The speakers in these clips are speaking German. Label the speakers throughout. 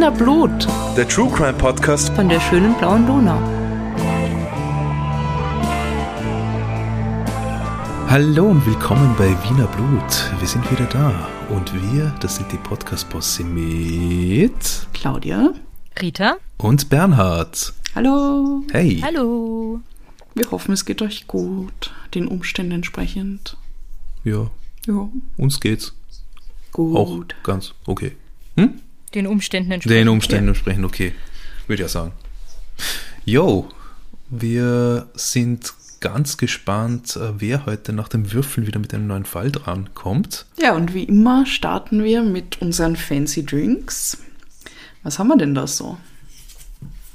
Speaker 1: Wiener Blut
Speaker 2: Der True Crime Podcast.
Speaker 1: von der schönen blauen Donau.
Speaker 2: Hallo und willkommen bei Wiener Blut. Wir sind wieder da. Und wir, das sind die Podcast-Bosse mit
Speaker 1: Claudia.
Speaker 3: Rita?
Speaker 2: und Bernhard.
Speaker 1: Hallo.
Speaker 2: Hey.
Speaker 3: Hallo.
Speaker 1: Wir hoffen, es geht euch gut, den Umständen entsprechend.
Speaker 2: Ja,
Speaker 1: Ja,
Speaker 2: uns geht's
Speaker 1: gut.
Speaker 2: auch ganz okay. Hm?
Speaker 3: Den Umständen entsprechend.
Speaker 2: Den Umständen entsprechend okay, würde ich ja sagen. Jo, wir sind ganz gespannt, äh, wer heute nach dem Würfeln wieder mit einem neuen Fall dran kommt.
Speaker 1: Ja, und wie immer starten wir mit unseren Fancy Drinks. Was haben wir denn da so?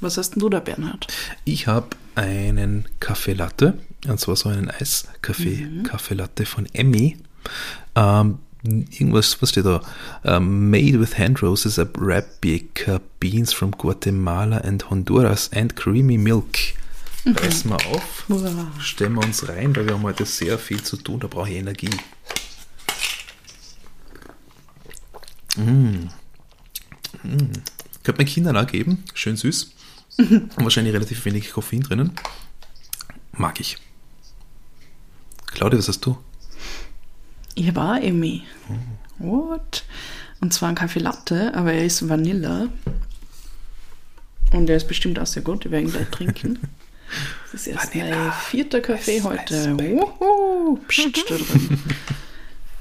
Speaker 1: Was hast denn du da, Bernhard?
Speaker 2: Ich habe einen Kaffee Latte, und zwar so einen Eiskaffee, Kaffee Latte von Emmy. Ähm, irgendwas, was steht da? Ähm, made with hand roasters, Arabica beans from Guatemala and Honduras and creamy milk. Reißen wir auf,
Speaker 1: Wow.
Speaker 2: stellen wir uns rein, weil wir haben heute sehr viel zu tun, da brauche ich Energie. Mm. Mm. Könnte man Kindern auch geben, schön süß. Und wahrscheinlich relativ wenig Koffein drinnen. Mag ich. Claudia, was hast du?
Speaker 1: Ich war Emmy. What? Und zwar ein Kaffee Latte, aber er ist Vanille. Und der ist bestimmt auch sehr gut, ich werde ihn gleich trinken. Das ist erst mein vierter Kaffee heute. Wuhu, pst, da drin.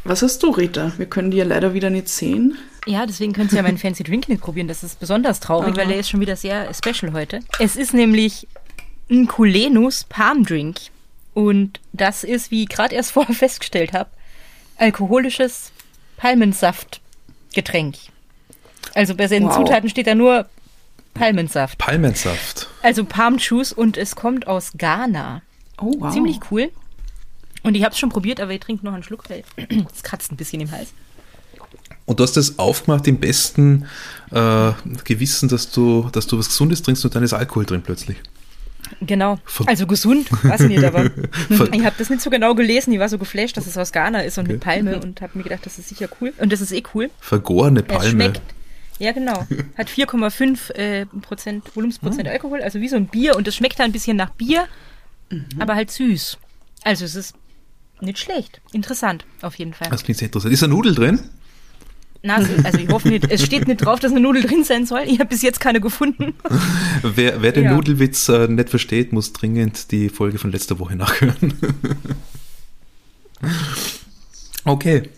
Speaker 1: Was hast du, Rita? Wir können die ja leider wieder nicht sehen.
Speaker 3: Ja, deswegen könnt ihr ja meinen Fancy Drink nicht probieren. Das ist besonders traurig,
Speaker 1: Aha.
Speaker 3: weil der ist schon wieder sehr special heute. Es ist nämlich ein Kulenus Palm Drink. Und das ist, wie ich gerade erst vorher festgestellt habe, alkoholisches Palmensaftgetränk. Also bei seinen
Speaker 1: Wow.
Speaker 3: Zutaten steht da nur Palmensaft.
Speaker 2: Palmensaft.
Speaker 3: Also Palm Juice und es kommt aus Ghana.
Speaker 1: Oh, wow.
Speaker 3: Ziemlich cool. Und ich habe es schon probiert, aber ich trinke noch einen Schluck, weil es kratzt ein bisschen im Hals.
Speaker 2: Und du hast das aufgemacht im besten äh, Gewissen, dass du, dass du was Gesundes trinkst und dann ist Alkohol drin plötzlich.
Speaker 3: Genau. Also gesund, weiß ich nicht, aber
Speaker 2: Ver-
Speaker 3: ich habe das nicht so genau gelesen. Ich war so geflasht, dass es aus Ghana ist und mit Palme und habe mir gedacht, das ist sicher cool. Und das ist eh cool.
Speaker 2: Vergorene
Speaker 3: Es
Speaker 2: Palme.
Speaker 3: schmeckt. Ja, genau. Hat 4,5 äh, Prozent
Speaker 2: Hm.
Speaker 3: Volumensprozent Alkohol, also wie so ein Bier. Und es schmeckt halt ein bisschen nach Bier, aber halt süß. Also es ist nicht schlecht. Interessant, auf jeden Fall.
Speaker 2: Das klingt sehr interessant. Ist eine Nudel drin?
Speaker 3: Na, also ich hoffe nicht. Es steht nicht drauf, dass eine Nudel drin sein soll. Ich habe bis jetzt keine gefunden.
Speaker 2: Wer, wer den
Speaker 3: Ja.
Speaker 2: Nudelwitz äh, nicht versteht, muss dringend die Folge von letzter Woche nachhören. okay.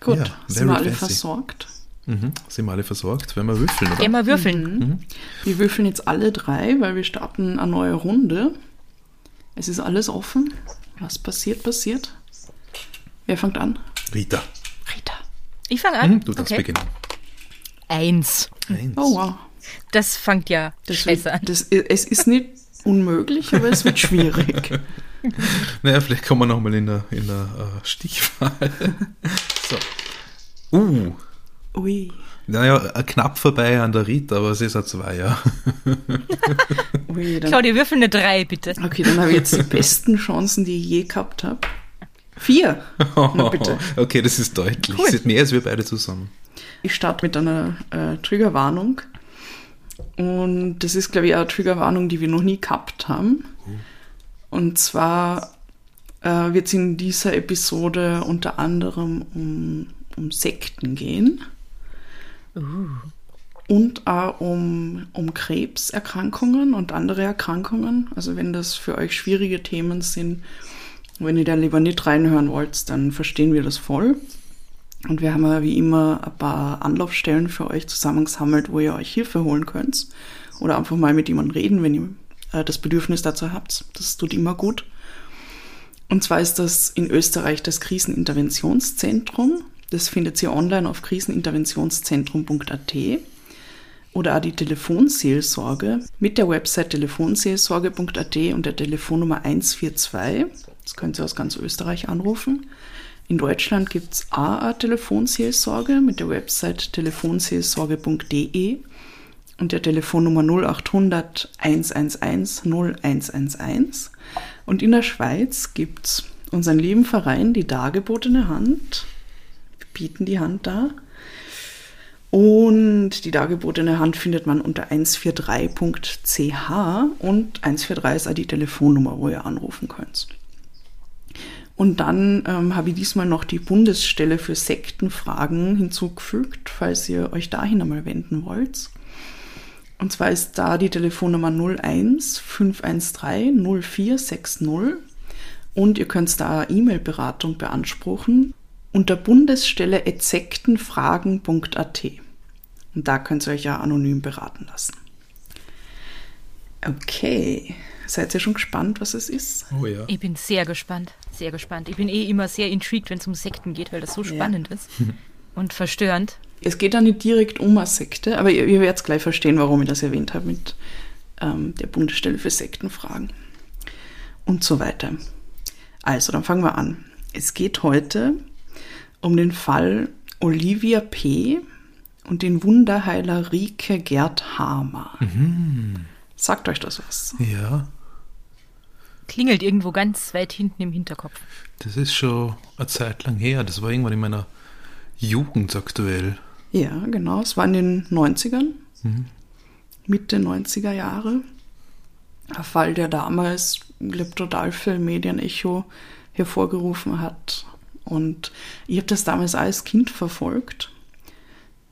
Speaker 1: Gut,
Speaker 2: Ja,
Speaker 1: sind wir alle
Speaker 2: fancy.
Speaker 1: versorgt?
Speaker 2: Mhm. Sind wir alle versorgt? Werden wir würfeln, oder?
Speaker 3: Gehen wir würfeln.
Speaker 1: Wir würfeln jetzt alle drei, weil wir starten eine neue Runde. Es ist alles offen. Was passiert, passiert. Wer fängt an?
Speaker 2: Rita.
Speaker 1: Rita.
Speaker 3: Ich fange an.
Speaker 2: Mhm, du darfst
Speaker 3: okay.
Speaker 2: beginnen.
Speaker 3: Eins.
Speaker 2: Eins.
Speaker 1: Oh wow.
Speaker 3: Das fängt ja
Speaker 1: Das
Speaker 3: scheiße
Speaker 1: wird,
Speaker 3: an.
Speaker 1: das, es ist nicht unmöglich, aber es wird schwierig.
Speaker 2: Naja, vielleicht kommen wir nochmal in der, in der äh, Stichwahl. so. Uh.
Speaker 1: Ui.
Speaker 2: Naja, äh, knapp vorbei an der Rita, aber es ist ein Zweier.
Speaker 1: Ui dann,
Speaker 3: Claudia, würfel eine Drei, bitte.
Speaker 1: okay, dann habe ich jetzt die besten Chancen, die ich je gehabt habe. Vier. Na bitte.
Speaker 2: Okay, das ist deutlich.
Speaker 3: Cool.
Speaker 2: Das ist mehr als wir beide zusammen.
Speaker 1: Ich starte mit einer äh, Triggerwarnung. Und das ist, glaube ich, eine Triggerwarnung, die wir noch nie gehabt haben. Und zwar äh, wird es in dieser Episode unter anderem um, um Sekten gehen. Und auch um, um Krebserkrankungen und andere Erkrankungen. Also wenn das für euch schwierige Themen sind, wenn ihr da lieber nicht reinhören wollt, dann verstehen wir das voll. Und wir haben ja wie immer ein paar Anlaufstellen für euch zusammengesammelt, wo ihr euch Hilfe holen könnt. Oder einfach mal mit jemandem reden, wenn ihr äh, das Bedürfnis dazu habt. Das tut immer gut. Und zwar ist das in Österreich das Kriseninterventionszentrum. Das findet ihr online auf kriseninterventionszentrum.at oder auch die Telefonseelsorge mit der Website telefonseelsorge.at und der Telefonnummer 142. Das könnt ihr aus ganz Österreich anrufen. In Deutschland gibt es eine Telefonseelsorge mit der Website telefonseelsorge.de und der Telefonnummer 0800 111 0111. Und in der Schweiz gibt es unseren lieben Verein, die dargebotene Hand. Wir bieten die Hand da. Und die dargebotene Hand findet man unter 143.ch und 143 ist auch die Telefonnummer, wo ihr anrufen könnt. Und dann ähm, habe ich diesmal noch die Bundesstelle für Sektenfragen hinzugefügt, falls ihr euch dahin einmal wenden wollt. Und zwar ist da die Telefonnummer 01 513 0460 und ihr könnt da E-Mail-Beratung beanspruchen unter Bundesstelle sektenfragen.at. Und da könnt ihr euch ja anonym beraten lassen. Okay, seid ihr schon gespannt, was es ist?
Speaker 2: Oh ja.
Speaker 3: Ich bin sehr gespannt, sehr gespannt. Ich bin eh immer sehr intrigued, wenn es um Sekten geht, weil das so spannend ja. ist und verstörend.
Speaker 1: Es geht da nicht direkt um eine Sekte, aber ihr, ihr werdet gleich verstehen, warum ich das erwähnt habe mit ähm, der Bundesstelle für Sektenfragen und so weiter. Also, dann fangen wir an. Es geht heute um den Fall Olivia P. und den Wunderheiler Rike Gerd Hamer. Mhm. Sagt euch das was?
Speaker 2: Ja.
Speaker 3: Klingelt irgendwo ganz weit hinten im Hinterkopf.
Speaker 2: Das ist schon eine Zeit lang her. Das war irgendwann in meiner Jugend aktuell.
Speaker 1: Ja, genau. Es war in den 90ern. Mhm. Mitte 90er Jahre. Ein Fall, der damals, glaube total viel Medienecho hervorgerufen hat. Und ich habe das damals als Kind verfolgt,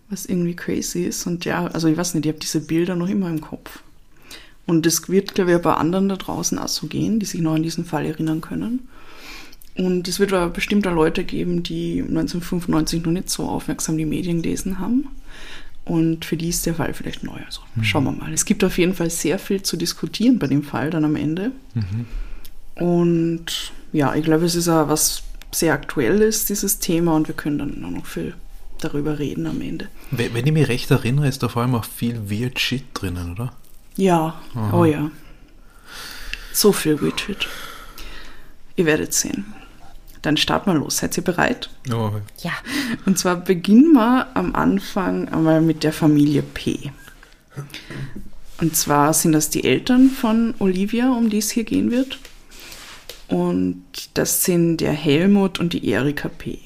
Speaker 1: was irgendwie crazy ist. Und ja, also ich weiß nicht, ich habe diese Bilder noch immer im Kopf. Und es wird, glaube ich, bei anderen da draußen auch so gehen, die sich noch an diesen Fall erinnern können. Und es wird aber bestimmt auch Leute geben, die 1995 noch nicht so aufmerksam die Medien gelesen haben. Und für die ist der Fall vielleicht neu. Also mhm. schauen wir mal. Es gibt auf jeden Fall sehr viel zu diskutieren bei dem Fall dann am Ende. Mhm. Und ja, ich glaube, es ist auch was sehr aktuell ist, dieses Thema, und wir können dann auch noch viel darüber reden am Ende.
Speaker 2: Wenn ich mich recht erinnere, ist da vor allem auch viel Weird Shit drinnen, oder?
Speaker 1: Ja, Aha. oh ja. So viel Shit. Ihr werdet sehen. Dann starten wir los. Seid ihr bereit?
Speaker 2: Oh.
Speaker 3: Ja.
Speaker 1: Und zwar beginnen wir am Anfang einmal mit der Familie P. Und zwar sind das die Eltern von Olivia, um die es hier gehen wird. Und das sind der Helmut und die Erika P.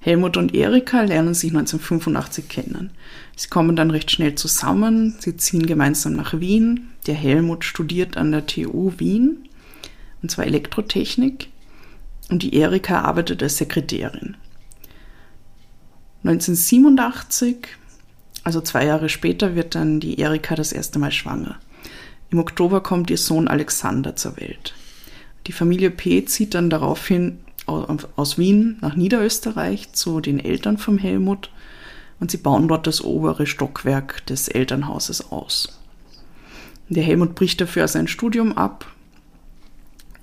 Speaker 1: Helmut und Erika lernen sich 1985 kennen. Sie kommen dann recht schnell zusammen, sie ziehen gemeinsam nach Wien. Der Helmut studiert an der TU Wien, und zwar Elektrotechnik, und die Erika arbeitet als Sekretärin. 1987, also zwei Jahre später, wird dann die Erika das erste Mal schwanger. Im Oktober kommt ihr Sohn Alexander zur Welt. Die Familie P. zieht dann daraufhin aus Wien nach Niederösterreich zu den Eltern vom Helmut und sie bauen dort das obere Stockwerk des Elternhauses aus. Der Helmut bricht dafür sein Studium ab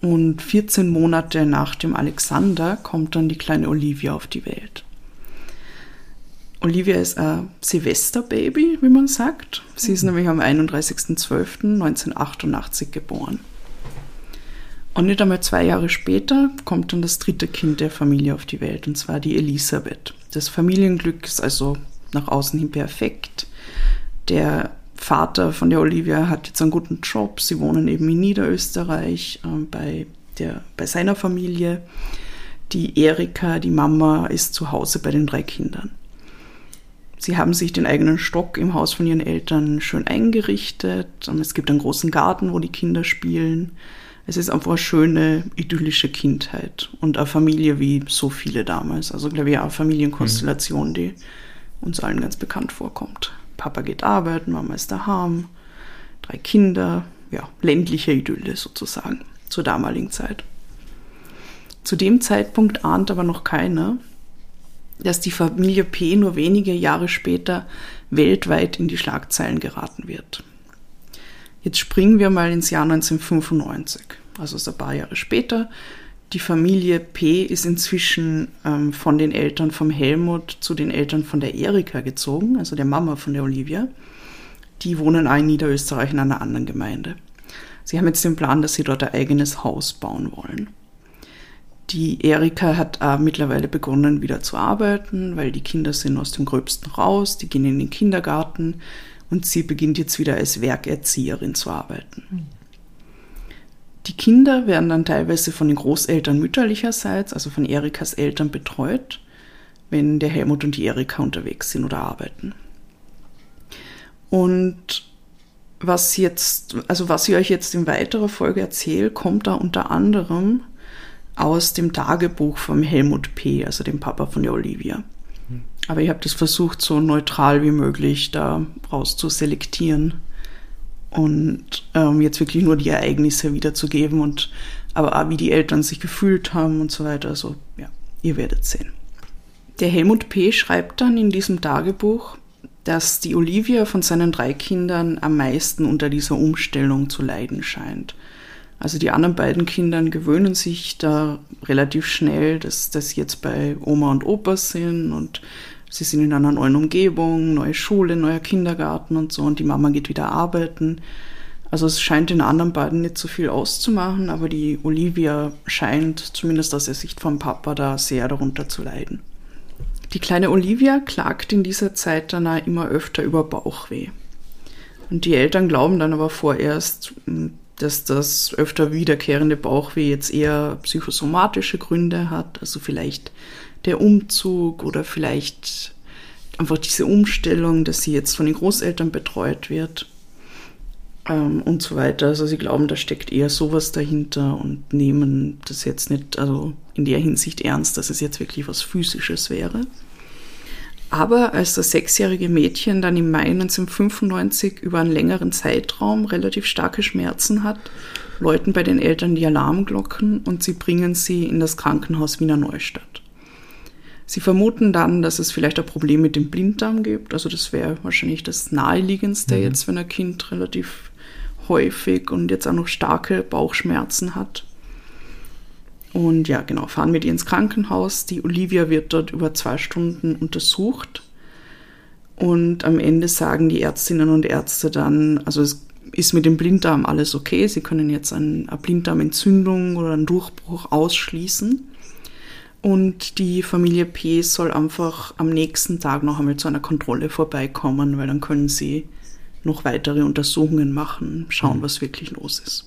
Speaker 1: und 14 Monate nach dem Alexander kommt dann die kleine Olivia auf die Welt. Olivia ist ein Silvesterbaby, wie man sagt. Sie ist mhm. nämlich am 31.12.1988 geboren. Und nicht einmal zwei Jahre später kommt dann das dritte Kind der Familie auf die Welt, und zwar die Elisabeth. Das Familienglück ist also nach außen hin perfekt. Der Vater von der Olivia hat jetzt einen guten Job. Sie wohnen eben in Niederösterreich äh, bei, der, bei seiner Familie. Die Erika, die Mama, ist zu Hause bei den drei Kindern. Sie haben sich den eigenen Stock im Haus von ihren Eltern schön eingerichtet. Es gibt einen großen Garten, wo die Kinder spielen. Es ist einfach eine schöne, idyllische Kindheit und eine Familie wie so viele damals. Also, glaube ich, eine Familienkonstellation, mhm. die uns allen ganz bekannt vorkommt. Papa geht arbeiten, Mama ist daheim, drei Kinder, ja, ländliche Idylle sozusagen zur damaligen Zeit. Zu dem Zeitpunkt ahnt aber noch keiner, dass die Familie P nur wenige Jahre später weltweit in die Schlagzeilen geraten wird. Jetzt springen wir mal ins Jahr 1995, also so ein paar Jahre später. Die Familie P ist inzwischen ähm, von den Eltern vom Helmut zu den Eltern von der Erika gezogen, also der Mama von der Olivia. Die wohnen auch in Niederösterreich in einer anderen Gemeinde. Sie haben jetzt den Plan, dass sie dort ein eigenes Haus bauen wollen. Die Erika hat äh, mittlerweile begonnen, wieder zu arbeiten, weil die Kinder sind aus dem Gröbsten raus, die gehen in den Kindergarten und sie beginnt jetzt wieder als Werkerzieherin zu arbeiten. Die Kinder werden dann teilweise von den Großeltern mütterlicherseits, also von Erikas Eltern betreut. wenn der Helmut und die Erika unterwegs sind oder arbeiten. Und was jetzt, also was ich euch jetzt in weiterer Folge erzähle, kommt da unter anderem aus dem Tagebuch vom Helmut P., also dem Papa von der Olivia. Aber ich habe das versucht, so neutral wie möglich da raus zu selektieren und ähm, jetzt wirklich nur die Ereignisse wiederzugeben und aber auch wie die Eltern sich gefühlt haben und so weiter. Also ja, ihr werdet sehen. Der Helmut P. schreibt dann in diesem Tagebuch, dass die Olivia von seinen drei Kindern am meisten unter dieser Umstellung zu leiden scheint. Also die anderen beiden Kindern gewöhnen sich da relativ schnell, dass, sie jetzt bei Oma und Opa sind und sie sind in einer neuen Umgebung, neue Schule, neuer Kindergarten und so und die Mama geht wieder arbeiten. Also es scheint den anderen beiden nicht so viel auszumachen, aber die Olivia scheint zumindest aus der Sicht vom Papa da sehr darunter zu leiden. Die kleine Olivia klagt in dieser Zeit dann auch immer öfter über Bauchweh. Und die Eltern glauben dann aber vorerst, dass das öfter wiederkehrende Bauchweh jetzt eher psychosomatische Gründe hat, also vielleicht der Umzug oder vielleicht einfach diese Umstellung, dass sie jetzt von den Großeltern betreut wird ähm, und so weiter. Also sie glauben, da steckt eher sowas dahinter und nehmen das jetzt nicht also in der Hinsicht ernst, dass es jetzt wirklich was Physisches wäre. Aber als das sechsjährige Mädchen dann im Mai 1995 über einen längeren Zeitraum relativ starke Schmerzen hat, läuten bei den Eltern die Alarmglocken und sie bringen sie in das Krankenhaus Wiener Neustadt. Sie vermuten dann, dass es vielleicht ein Problem mit dem Blinddarm gibt. Also das wäre wahrscheinlich das naheliegendste mhm. jetzt, wenn ein Kind relativ häufig und jetzt auch noch starke Bauchschmerzen hat. Und ja, genau, fahren mit ihr ins Krankenhaus. Die Olivia wird dort über zwei Stunden untersucht. Und am Ende sagen die Ärztinnen und Ärzte dann, also es ist mit dem Blinddarm alles okay. Sie können jetzt eine Blinddarmentzündung oder einen Durchbruch ausschließen. Und die Familie P soll einfach am nächsten Tag noch einmal zu einer Kontrolle vorbeikommen, weil dann können sie noch weitere Untersuchungen machen, schauen, mhm. was wirklich los ist.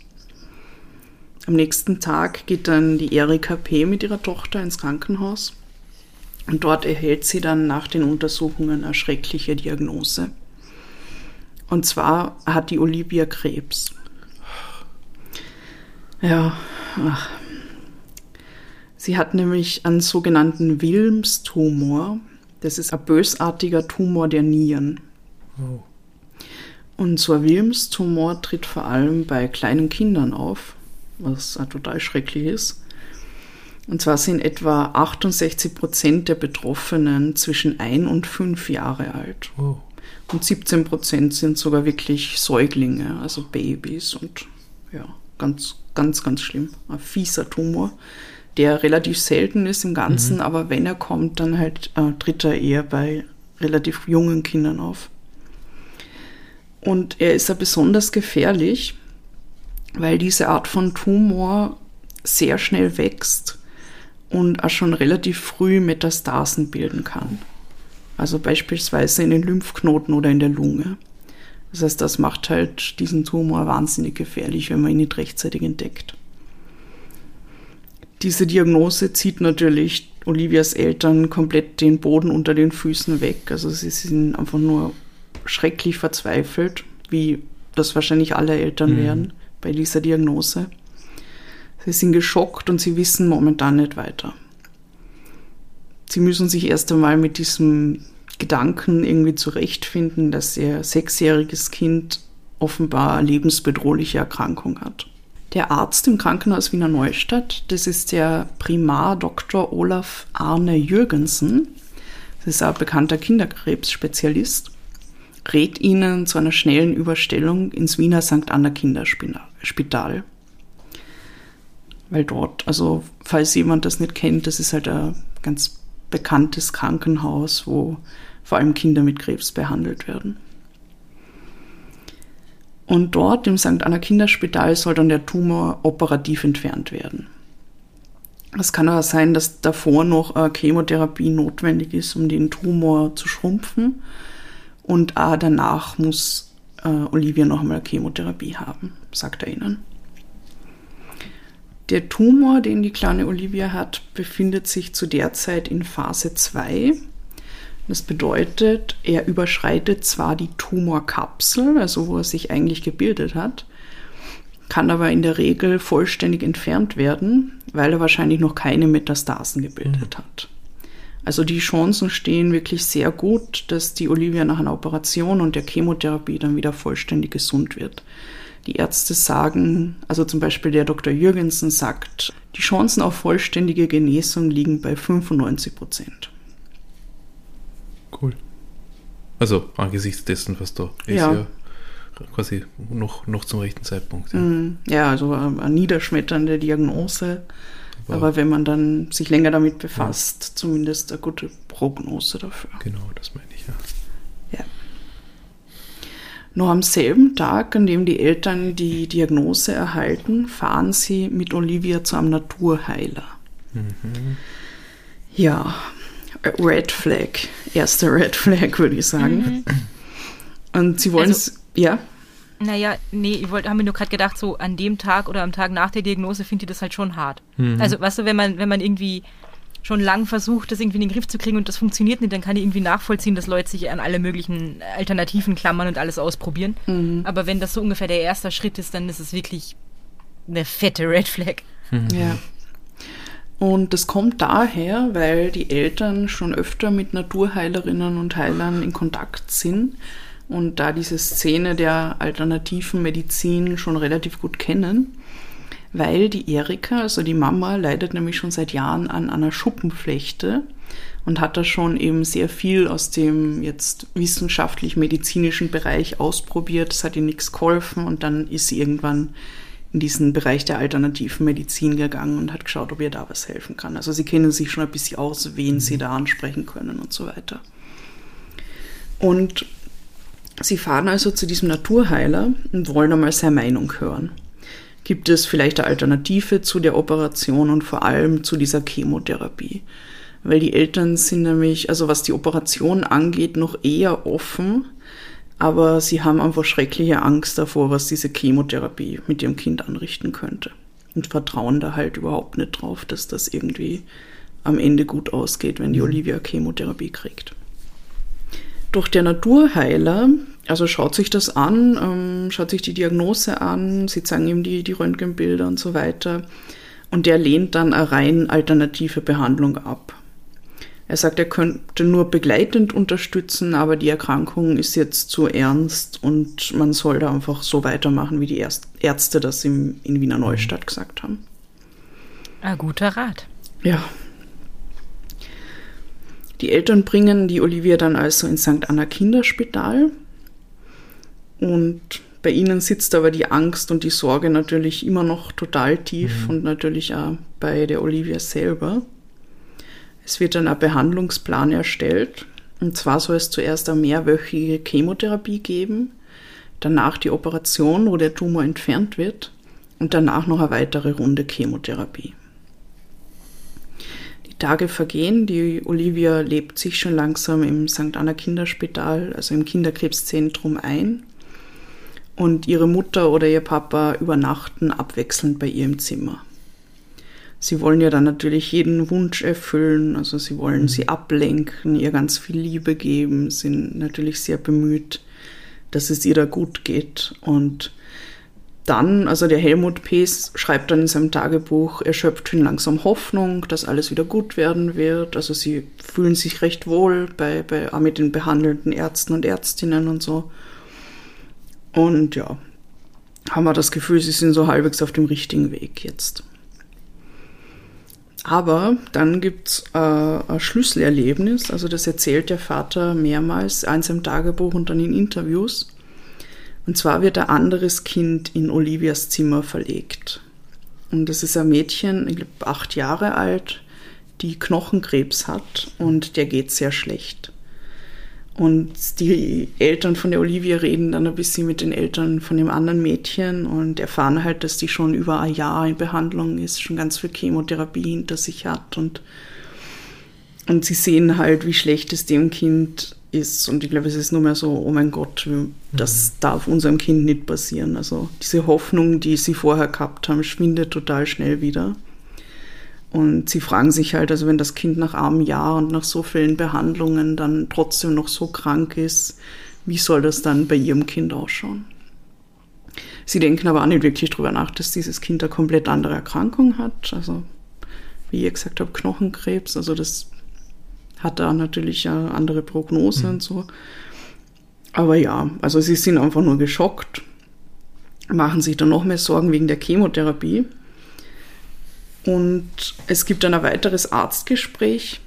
Speaker 1: Am nächsten Tag geht dann die Erika P. mit ihrer Tochter ins Krankenhaus und dort erhält sie dann nach den Untersuchungen eine schreckliche Diagnose. Und zwar hat die Olivia Krebs. Ja, ach. Sie hat nämlich einen sogenannten Wilms-Tumor. Das ist ein bösartiger Tumor der Nieren. Oh. Und so ein Wilms-Tumor tritt vor allem bei kleinen Kindern auf was total schrecklich ist. Und zwar sind etwa 68 Prozent der Betroffenen zwischen ein und fünf Jahre alt. Oh. Und 17 Prozent sind sogar wirklich Säuglinge, also Babys und ja, ganz, ganz, ganz schlimm. Ein fieser Tumor, der relativ selten ist im Ganzen, mhm. aber wenn er kommt, dann halt äh, tritt er eher bei relativ jungen Kindern auf. Und er ist ja besonders gefährlich, weil diese Art von Tumor sehr schnell wächst und auch schon relativ früh Metastasen bilden kann. Also beispielsweise in den Lymphknoten oder in der Lunge. Das heißt, das macht halt diesen Tumor wahnsinnig gefährlich, wenn man ihn nicht rechtzeitig entdeckt. Diese Diagnose zieht natürlich Olivias Eltern komplett den Boden unter den Füßen weg. Also sie sind einfach nur schrecklich verzweifelt, wie das wahrscheinlich alle Eltern mhm. wären bei dieser Diagnose. Sie sind geschockt und sie wissen momentan nicht weiter. Sie müssen sich erst einmal mit diesem Gedanken irgendwie zurechtfinden, dass ihr sechsjähriges Kind offenbar eine lebensbedrohliche Erkrankung hat. Der Arzt im Krankenhaus Wiener Neustadt, das ist der Primar Dr. Olaf Arne Jürgensen. Das ist ein bekannter Kinderkrebsspezialist rät ihnen zu einer schnellen Überstellung ins Wiener St. Anna Kinderspital. Weil dort, also falls jemand das nicht kennt, das ist halt ein ganz bekanntes Krankenhaus, wo vor allem Kinder mit Krebs behandelt werden. Und dort im St. Anna Kinderspital soll dann der Tumor operativ entfernt werden. Es kann aber sein, dass davor noch eine Chemotherapie notwendig ist, um den Tumor zu schrumpfen und danach muss äh, Olivia noch einmal Chemotherapie haben, sagt er ihnen. Der Tumor, den die kleine Olivia hat, befindet sich zu der Zeit in Phase 2. Das bedeutet, er überschreitet zwar die Tumorkapsel, also wo er sich eigentlich gebildet hat, kann aber in der Regel vollständig entfernt werden, weil er wahrscheinlich noch keine Metastasen gebildet hat. Also die Chancen stehen wirklich sehr gut, dass die Olivia nach einer Operation und der Chemotherapie dann wieder vollständig gesund wird. Die Ärzte sagen, also zum Beispiel der Dr. Jürgensen sagt, die Chancen auf vollständige Genesung liegen bei 95 Prozent.
Speaker 2: Cool. Also angesichts dessen, was da ist,
Speaker 1: Ja.
Speaker 2: ja, quasi noch, noch zum rechten Zeitpunkt. Ja.
Speaker 1: Mm, Ja, also eine niederschmetternde Diagnose.
Speaker 2: Aber-
Speaker 1: Aber wenn man dann sich länger damit befasst, zumindest eine gute Prognose dafür.
Speaker 2: Genau, das meine ich, ja.
Speaker 1: Ja. Noch am selben Tag, an dem die Eltern die Diagnose erhalten, fahren sie mit Olivia zu einem Naturheiler. Ja, äh, Red Flag. Erste Red Flag, würde ich sagen. Und sie wollen
Speaker 3: Also-
Speaker 1: es. Ja,
Speaker 3: Naja, nee, ich wollte, haben mir nur gerade gedacht, so an dem Tag oder am Tag nach der Diagnose finde ich das halt schon hart. Also, weißt du, wenn man, wenn man irgendwie schon lang versucht, das irgendwie in den Griff zu kriegen und das funktioniert nicht, dann kann ich irgendwie nachvollziehen, dass Leute sich an alle möglichen Alternativen klammern und alles ausprobieren. Aber wenn das so ungefähr der erste Schritt ist, dann ist es wirklich eine fette Red Flag.
Speaker 1: Ja. Und das kommt daher, weil die Eltern schon öfter mit Naturheilerinnen und Heilern in Kontakt sind und da diese Szene der alternativen Medizin schon relativ gut kennen, weil die Erika, also die Mama, leidet nämlich schon seit Jahren an einer Schuppenflechte und hat da schon eben sehr viel aus dem jetzt wissenschaftlich-medizinischen Bereich ausprobiert. Es hat ihr nichts geholfen und dann ist sie irgendwann in diesen Bereich der alternativen Medizin gegangen und hat geschaut, ob ihr da was helfen kann. Also sie kennen sich schon ein bisschen aus, wen sie da ansprechen können und so weiter. Und sie fahren also zu diesem Naturheiler und wollen einmal seine Meinung hören. Gibt es vielleicht eine Alternative zu der Operation und vor allem zu dieser Chemotherapie? Weil die Eltern sind nämlich, also was die Operation angeht, noch eher offen, aber sie haben einfach schreckliche Angst davor, was diese Chemotherapie mit ihrem Kind anrichten könnte. Und vertrauen da halt überhaupt nicht drauf, dass das irgendwie am Ende gut ausgeht, wenn die Olivia Chemotherapie kriegt. Doch der Naturheiler, also schaut sich das an, ähm, schaut sich die Diagnose an, sie zeigen ihm die, die Röntgenbilder und so weiter. Und der lehnt dann eine rein alternative Behandlung ab. Er sagt, er könnte nur begleitend unterstützen, aber die Erkrankung ist jetzt zu ernst und man soll da einfach so weitermachen, wie die Ärzte das im, in Wiener Neustadt gesagt haben.
Speaker 3: Ein guter Rat.
Speaker 1: Ja. Die Eltern bringen die Olivia dann also ins St. Anna Kinderspital. Und bei ihnen sitzt aber die Angst und die Sorge natürlich immer noch total tief und natürlich auch bei der Olivia selber. Es wird dann ein Behandlungsplan erstellt. Und zwar soll es zuerst eine mehrwöchige Chemotherapie geben, danach die Operation, wo der Tumor entfernt wird und danach noch eine weitere Runde Chemotherapie. Die Tage vergehen, die Olivia lebt sich schon langsam im St. Anna Kinderspital, also im Kinderkrebszentrum ein. Und ihre Mutter oder ihr Papa übernachten abwechselnd bei ihr im Zimmer. Sie wollen ja dann natürlich jeden Wunsch erfüllen, also sie wollen sie ablenken, ihr ganz viel Liebe geben, sind natürlich sehr bemüht, dass es ihr da gut geht. Und dann, also der Helmut Pees schreibt dann in seinem Tagebuch, er schöpft schon langsam Hoffnung, dass alles wieder gut werden wird. Also sie fühlen sich recht wohl bei, bei, auch mit den behandelnden Ärzten und Ärztinnen und so. Und ja, haben wir das Gefühl, sie sind so halbwegs auf dem richtigen Weg jetzt. Aber dann gibt's äh, ein Schlüsselerlebnis, also das erzählt der Vater mehrmals, eins im Tagebuch und dann in Interviews. Und zwar wird ein anderes Kind in Olivias Zimmer verlegt. Und das ist ein Mädchen, ich glaube acht Jahre alt, die Knochenkrebs hat und der geht sehr schlecht. Und die Eltern von der Olivia reden dann ein bisschen mit den Eltern von dem anderen Mädchen und erfahren halt, dass die schon über ein Jahr in Behandlung ist, schon ganz viel Chemotherapie hinter sich hat und, und sie sehen halt, wie schlecht es dem Kind ist. Und ich glaube, es ist nur mehr so, oh mein Gott, das mhm. darf unserem Kind nicht passieren. Also diese Hoffnung, die sie vorher gehabt haben, schwindet total schnell wieder. Und sie fragen sich halt, also wenn das Kind nach einem Jahr und nach so vielen Behandlungen dann trotzdem noch so krank ist, wie soll das dann bei ihrem Kind ausschauen? Sie denken aber auch nicht wirklich drüber nach, dass dieses Kind eine komplett andere Erkrankung hat. Also, wie ihr gesagt habt, Knochenkrebs. Also, das hat da natürlich eine andere Prognose mhm. und so. Aber ja, also sie sind einfach nur geschockt, machen sich dann noch mehr Sorgen wegen der Chemotherapie. Und es gibt dann ein weiteres Arztgespräch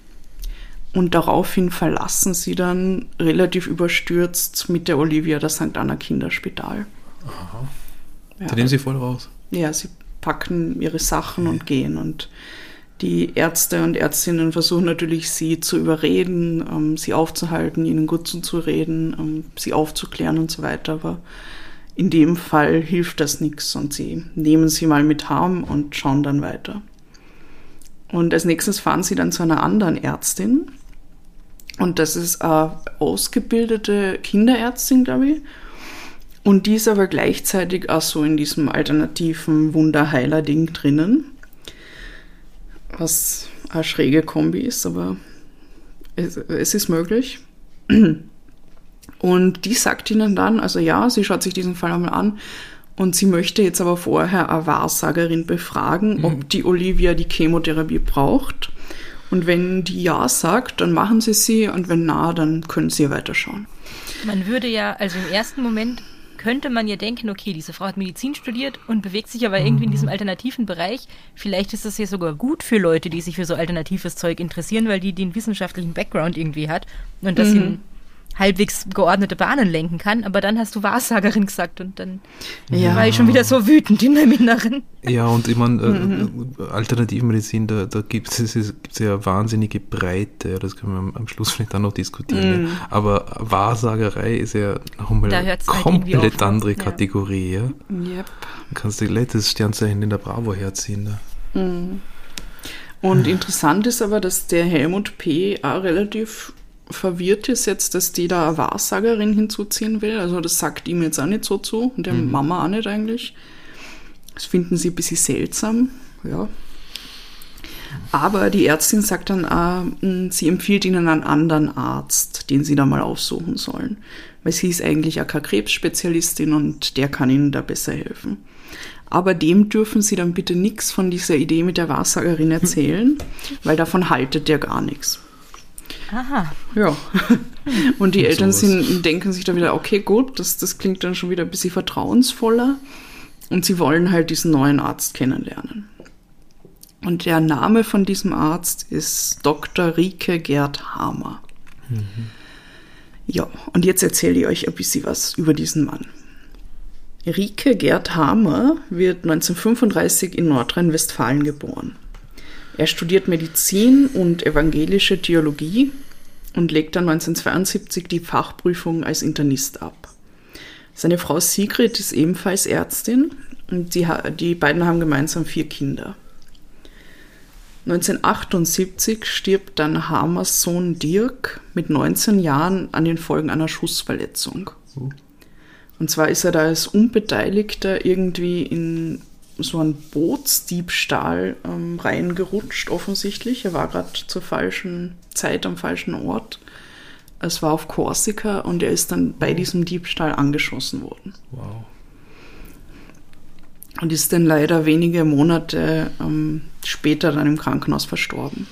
Speaker 1: und daraufhin verlassen sie dann relativ überstürzt mit der Olivia das St. Anna Kinderspital.
Speaker 2: Aha. Ja. Da nehmen sie voll raus.
Speaker 1: Ja, sie packen ihre Sachen okay. und gehen und die Ärzte und Ärztinnen versuchen natürlich, sie zu überreden, ähm, sie aufzuhalten, ihnen gut zuzureden, ähm, sie aufzuklären und so weiter. Aber in dem Fall hilft das nichts und sie nehmen sie mal mit Harm und schauen dann weiter. Und als nächstes fahren sie dann zu einer anderen Ärztin. Und das ist eine ausgebildete Kinderärztin, glaube ich. Und die ist aber gleichzeitig auch so in diesem alternativen Wunderheiler-Ding drinnen was eine schräge Kombi ist, aber es, es ist möglich. Und die sagt ihnen dann, also ja, sie schaut sich diesen Fall einmal an und sie möchte jetzt aber vorher eine Wahrsagerin befragen, mhm. ob die Olivia die Chemotherapie braucht. Und wenn die ja sagt, dann machen sie sie und wenn na, dann können sie weiterschauen.
Speaker 3: Man würde ja, also im ersten Moment könnte man ja denken, okay, diese Frau hat Medizin studiert und bewegt sich aber irgendwie in diesem mhm. alternativen Bereich. Vielleicht ist das ja sogar gut für Leute, die sich für so alternatives Zeug interessieren, weil die den wissenschaftlichen Background irgendwie hat und das mhm. Halbwegs geordnete Bahnen lenken kann, aber dann hast du Wahrsagerin gesagt und dann ja. war ich schon wieder so wütend in meinem Inneren.
Speaker 2: Ja, und ich meine, mhm. äh, Alternativmedizin, da, da gibt es ja wahnsinnige Breite, das können wir am Schluss vielleicht dann noch diskutieren. Mhm. Ja. Aber Wahrsagerei ist ja nochmal eine komplett halt andere Kategorie. Ja. Yep. Du kannst dir das Sternzeichen in der Bravo herziehen. Da. Mhm.
Speaker 1: Und interessant ist aber, dass der Helmut P. auch relativ verwirrt ist jetzt, dass die da eine Wahrsagerin hinzuziehen will. Also das sagt ihm jetzt auch nicht so zu und der mhm. Mama auch nicht eigentlich. Das finden sie ein bisschen seltsam, ja. Aber die Ärztin sagt dann, hm, sie empfiehlt ihnen einen anderen Arzt, den sie da mal aufsuchen sollen. Weil sie ist eigentlich auch keine Krebsspezialistin und der kann ihnen da besser helfen. Aber dem dürfen sie dann bitte nichts von dieser Idee mit der Wahrsagerin erzählen, weil davon haltet der gar nichts. Aha. Ja. Und die Eltern sind, denken sich dann wieder, okay, gut, das, das klingt dann schon wieder ein bisschen vertrauensvoller. Und sie wollen halt diesen neuen Arzt kennenlernen. Und der Name von diesem Arzt ist Dr. Rike Gerd Hamer. Mhm. Ja, und jetzt erzähle ich euch ein bisschen was über diesen Mann. Rike Gerd Hamer wird 1935 in Nordrhein-Westfalen geboren. Er studiert Medizin und evangelische Theologie und legt dann 1972 die Fachprüfung als Internist ab. Seine Frau Sigrid ist ebenfalls Ärztin und die, die beiden haben gemeinsam vier Kinder. 1978 stirbt dann Hamers Sohn Dirk mit 19 Jahren an den Folgen einer Schussverletzung. Oh. Und zwar ist er da als Unbeteiligter irgendwie in so einen Bootsdiebstahl ähm, reingerutscht, offensichtlich. Er war gerade zur falschen Zeit am falschen Ort. Es war auf Korsika und er ist dann bei diesem Diebstahl angeschossen worden. Wow. Und ist dann leider wenige Monate ähm, später dann im Krankenhaus verstorben.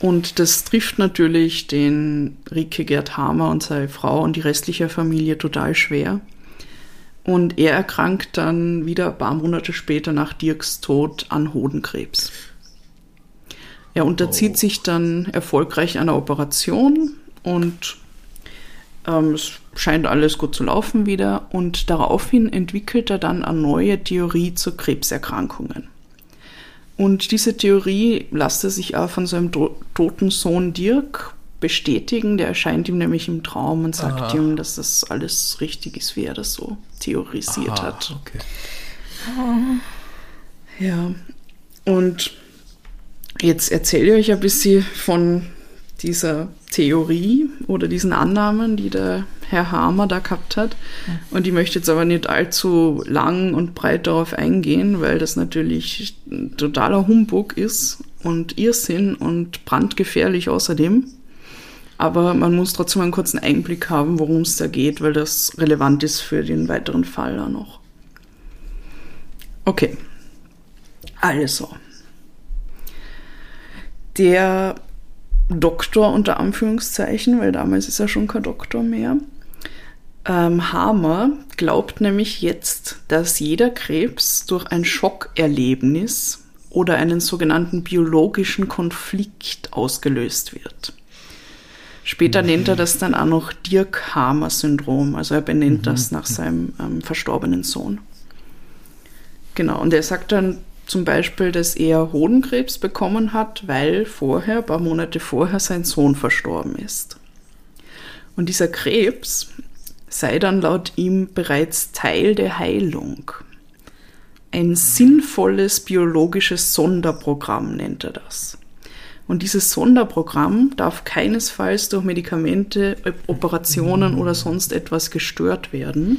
Speaker 1: Und das trifft natürlich den Rike Gerd Hamer und seine Frau und die restliche Familie total schwer. Und er erkrankt dann wieder ein paar Monate später nach Dirks Tod an Hodenkrebs. Er unterzieht oh. sich dann erfolgreich einer Operation und ähm, es scheint alles gut zu laufen wieder. Und daraufhin entwickelt er dann eine neue Theorie zu Krebserkrankungen. Und diese Theorie lässt er sich auch von seinem toten Sohn Dirk bestätigen. Der erscheint ihm nämlich im Traum und sagt Aha. ihm, dass das alles richtig ist, wie er das so theorisiert Aha, hat. Okay. Ja, und jetzt erzähle ich euch ein bisschen von dieser Theorie oder diesen Annahmen, die der Herr Hamer da gehabt hat. Und ich möchte jetzt aber nicht allzu lang und breit darauf eingehen, weil das natürlich totaler Humbug ist und Irrsinn und brandgefährlich außerdem. Aber man muss trotzdem einen kurzen Einblick haben, worum es da geht, weil das relevant ist für den weiteren Fall da noch. Okay. Also. Der Doktor unter Anführungszeichen, weil damals ist er schon kein Doktor mehr. Ähm, Hamer glaubt nämlich jetzt, dass jeder Krebs durch ein Schockerlebnis oder einen sogenannten biologischen Konflikt ausgelöst wird. Später nennt er das dann auch noch Dirk-Hamer-Syndrom, also er benennt mhm. das nach seinem ähm, verstorbenen Sohn. Genau, und er sagt dann zum Beispiel, dass er Hodenkrebs bekommen hat, weil vorher, ein paar Monate vorher, sein Sohn verstorben ist. Und dieser Krebs sei dann laut ihm bereits Teil der Heilung. Ein sinnvolles biologisches Sonderprogramm nennt er das. Und dieses Sonderprogramm darf keinesfalls durch Medikamente, Operationen oder sonst etwas gestört werden.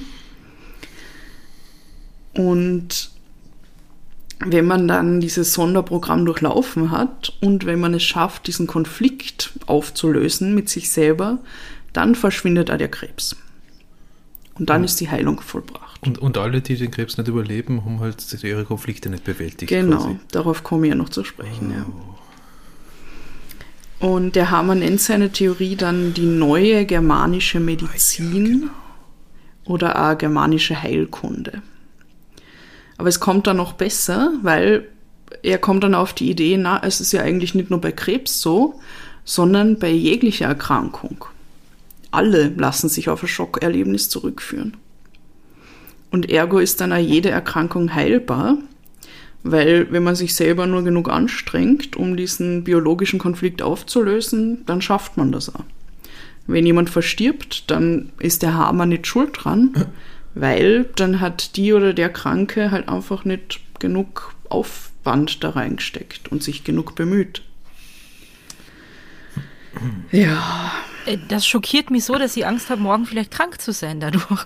Speaker 1: Und wenn man dann dieses Sonderprogramm durchlaufen hat und wenn man es schafft, diesen Konflikt aufzulösen mit sich selber, dann verschwindet auch der Krebs. Und dann ist die Heilung vollbracht.
Speaker 2: Und, und alle, die den Krebs nicht überleben, haben halt ihre Konflikte nicht bewältigt.
Speaker 1: Genau, quasi. darauf komme ich ja noch zu sprechen. Oh. Ja. Und der Hammer nennt seine Theorie dann die neue germanische Medizin ja, genau. oder auch germanische Heilkunde. Aber es kommt dann noch besser, weil er kommt dann auf die Idee, na, es ist ja eigentlich nicht nur bei Krebs so, sondern bei jeglicher Erkrankung. Alle lassen sich auf ein Schockerlebnis zurückführen. Und ergo ist dann auch jede Erkrankung heilbar, weil wenn man sich selber nur genug anstrengt, um diesen biologischen Konflikt aufzulösen, dann schafft man das auch. Wenn jemand verstirbt, dann ist der Hammer nicht schuld dran, weil dann hat die oder der Kranke halt einfach nicht genug Aufwand da reingesteckt und sich genug bemüht.
Speaker 3: Ja. Äh, das schockiert mich so, dass ich Angst habe, morgen vielleicht krank zu sein dadurch.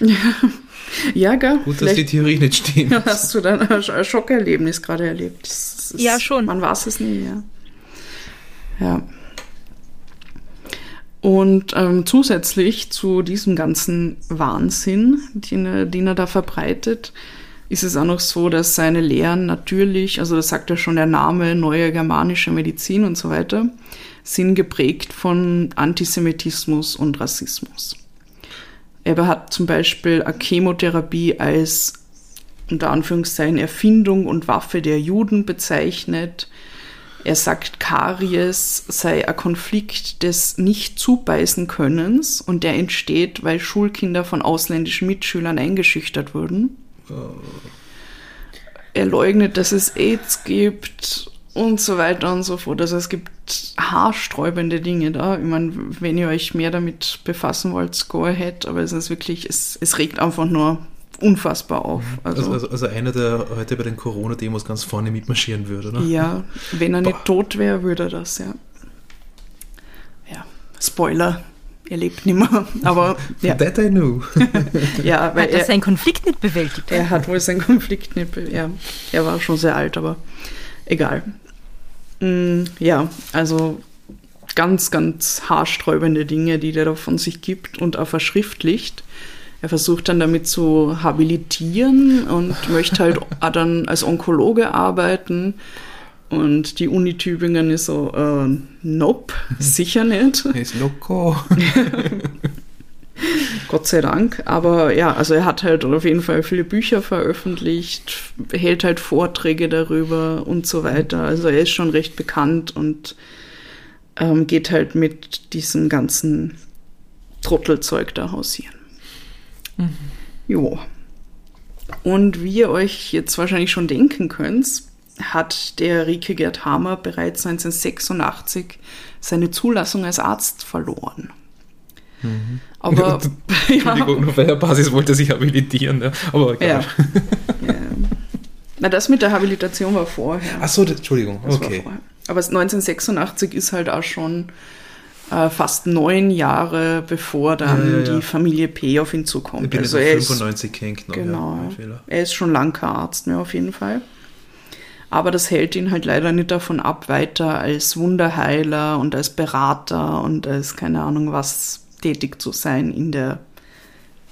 Speaker 1: ja, gell?
Speaker 2: Gut, dass die Theorie nicht stimmt.
Speaker 1: Hast du dann ein Schockerlebnis gerade erlebt? Ist,
Speaker 3: ja, schon.
Speaker 1: Man weiß es nie, ja. Ja. Und ähm, zusätzlich zu diesem ganzen Wahnsinn, den er, den er da verbreitet, ist es auch noch so, dass seine Lehren natürlich, also das sagt ja schon der Name, neue germanische Medizin und so weiter, sind geprägt von Antisemitismus und Rassismus. Er hat zum Beispiel eine Chemotherapie als unter Anführungszeichen Erfindung und Waffe der Juden bezeichnet. Er sagt, Karies sei ein Konflikt des Nicht-Zubeißen-Könnens und der entsteht, weil Schulkinder von ausländischen Mitschülern eingeschüchtert wurden. Oh. Er leugnet, dass es AIDS gibt und so weiter und so fort. Also es gibt haarsträubende Dinge da. Ich meine, wenn ihr euch mehr damit befassen wollt, go ahead, aber es ist wirklich, es, es regt einfach nur unfassbar auf.
Speaker 2: Mhm. Also, also, also, also, einer, der heute bei den Corona-Demos ganz vorne mitmarschieren würde, oder?
Speaker 1: Ja, wenn er nicht Boah. tot wäre, würde er das, ja. Ja, Spoiler, er lebt nicht mehr, aber ja.
Speaker 2: That I knew.
Speaker 3: ja, weil hat er, er seinen Konflikt nicht bewältigt.
Speaker 1: Er hat wohl seinen Konflikt nicht bewältigt, ja. Er war schon sehr alt, aber egal. Mm, ja, also ganz, ganz haarsträubende Dinge, die der da von sich gibt und auch verschriftlicht er versucht dann damit zu habilitieren und möchte halt dann als Onkologe arbeiten. Und die Uni Tübingen ist so, äh, nope, sicher nicht.
Speaker 2: Ist loco.
Speaker 1: Gott sei Dank. Aber ja, also er hat halt auf jeden Fall viele Bücher veröffentlicht, hält halt Vorträge darüber und so weiter. Also er ist schon recht bekannt und ähm, geht halt mit diesem ganzen Trottelzeug da hausieren. Mhm. Jo. Und wie ihr euch jetzt wahrscheinlich schon denken könnt, hat der Rike Gerd Hammer bereits 1986 seine Zulassung als Arzt verloren.
Speaker 2: Mhm. Aber ja. Entschuldigung, auf welcher Basis wollte er sich habilitieren? Ja. Aber egal.
Speaker 1: Ja. ja. Na, das mit der Habilitation war vorher.
Speaker 2: Ach so, Entschuldigung,
Speaker 1: das okay. Aber 1986 ist halt auch schon äh, fast neun Jahre bevor dann
Speaker 2: Ja,
Speaker 1: die Familie P auf ihn zukommt.
Speaker 2: Ich bin
Speaker 1: also er
Speaker 2: auf
Speaker 1: ist
Speaker 2: 95 gehängt noch.
Speaker 1: Genau. Er ist schon lang kein Arzt mehr auf jeden Fall. Aber das hält ihn halt leider nicht davon ab, weiter als Wunderheiler und als Berater und als keine Ahnung was tätig zu sein in der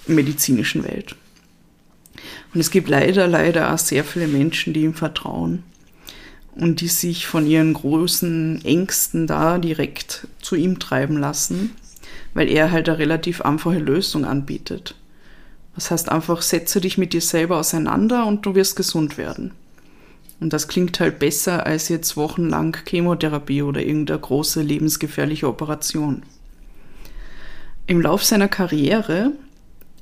Speaker 1: medizinischen Welt. Und es gibt leider, leider auch sehr viele Menschen, die ihm vertrauen und die sich von ihren großen Ängsten da direkt zu ihm treiben lassen, weil er halt eine relativ einfache Lösung anbietet. Das heißt einfach, setze dich mit dir selber auseinander und du wirst gesund werden. Und das klingt halt besser als jetzt wochenlang Chemotherapie oder irgendeine große lebensgefährliche Operation. Im Lauf seiner Karriere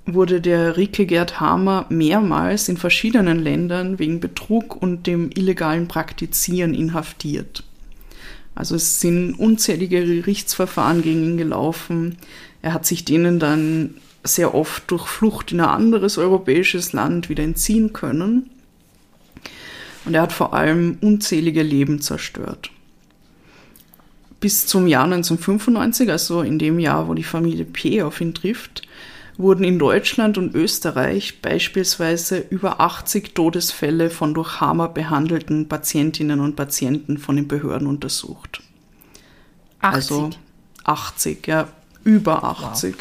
Speaker 1: wurde der Rike Gerd Hamer mehrmals in verschiedenen Ländern wegen Betrug und dem illegalen Praktizieren inhaftiert. Also es sind unzählige Gerichtsverfahren gegen ihn gelaufen. Er hat sich denen dann sehr oft durch Flucht in ein anderes europäisches Land wieder entziehen können. Und er hat vor allem unzählige Leben zerstört. Bis zum Jahr 1995, also in dem Jahr, wo die Familie P auf ihn trifft, wurden in Deutschland und Österreich beispielsweise über 80 Todesfälle von durch Hammer behandelten Patientinnen und Patienten von den Behörden untersucht.
Speaker 3: 80.
Speaker 1: Also 80, ja, über 80.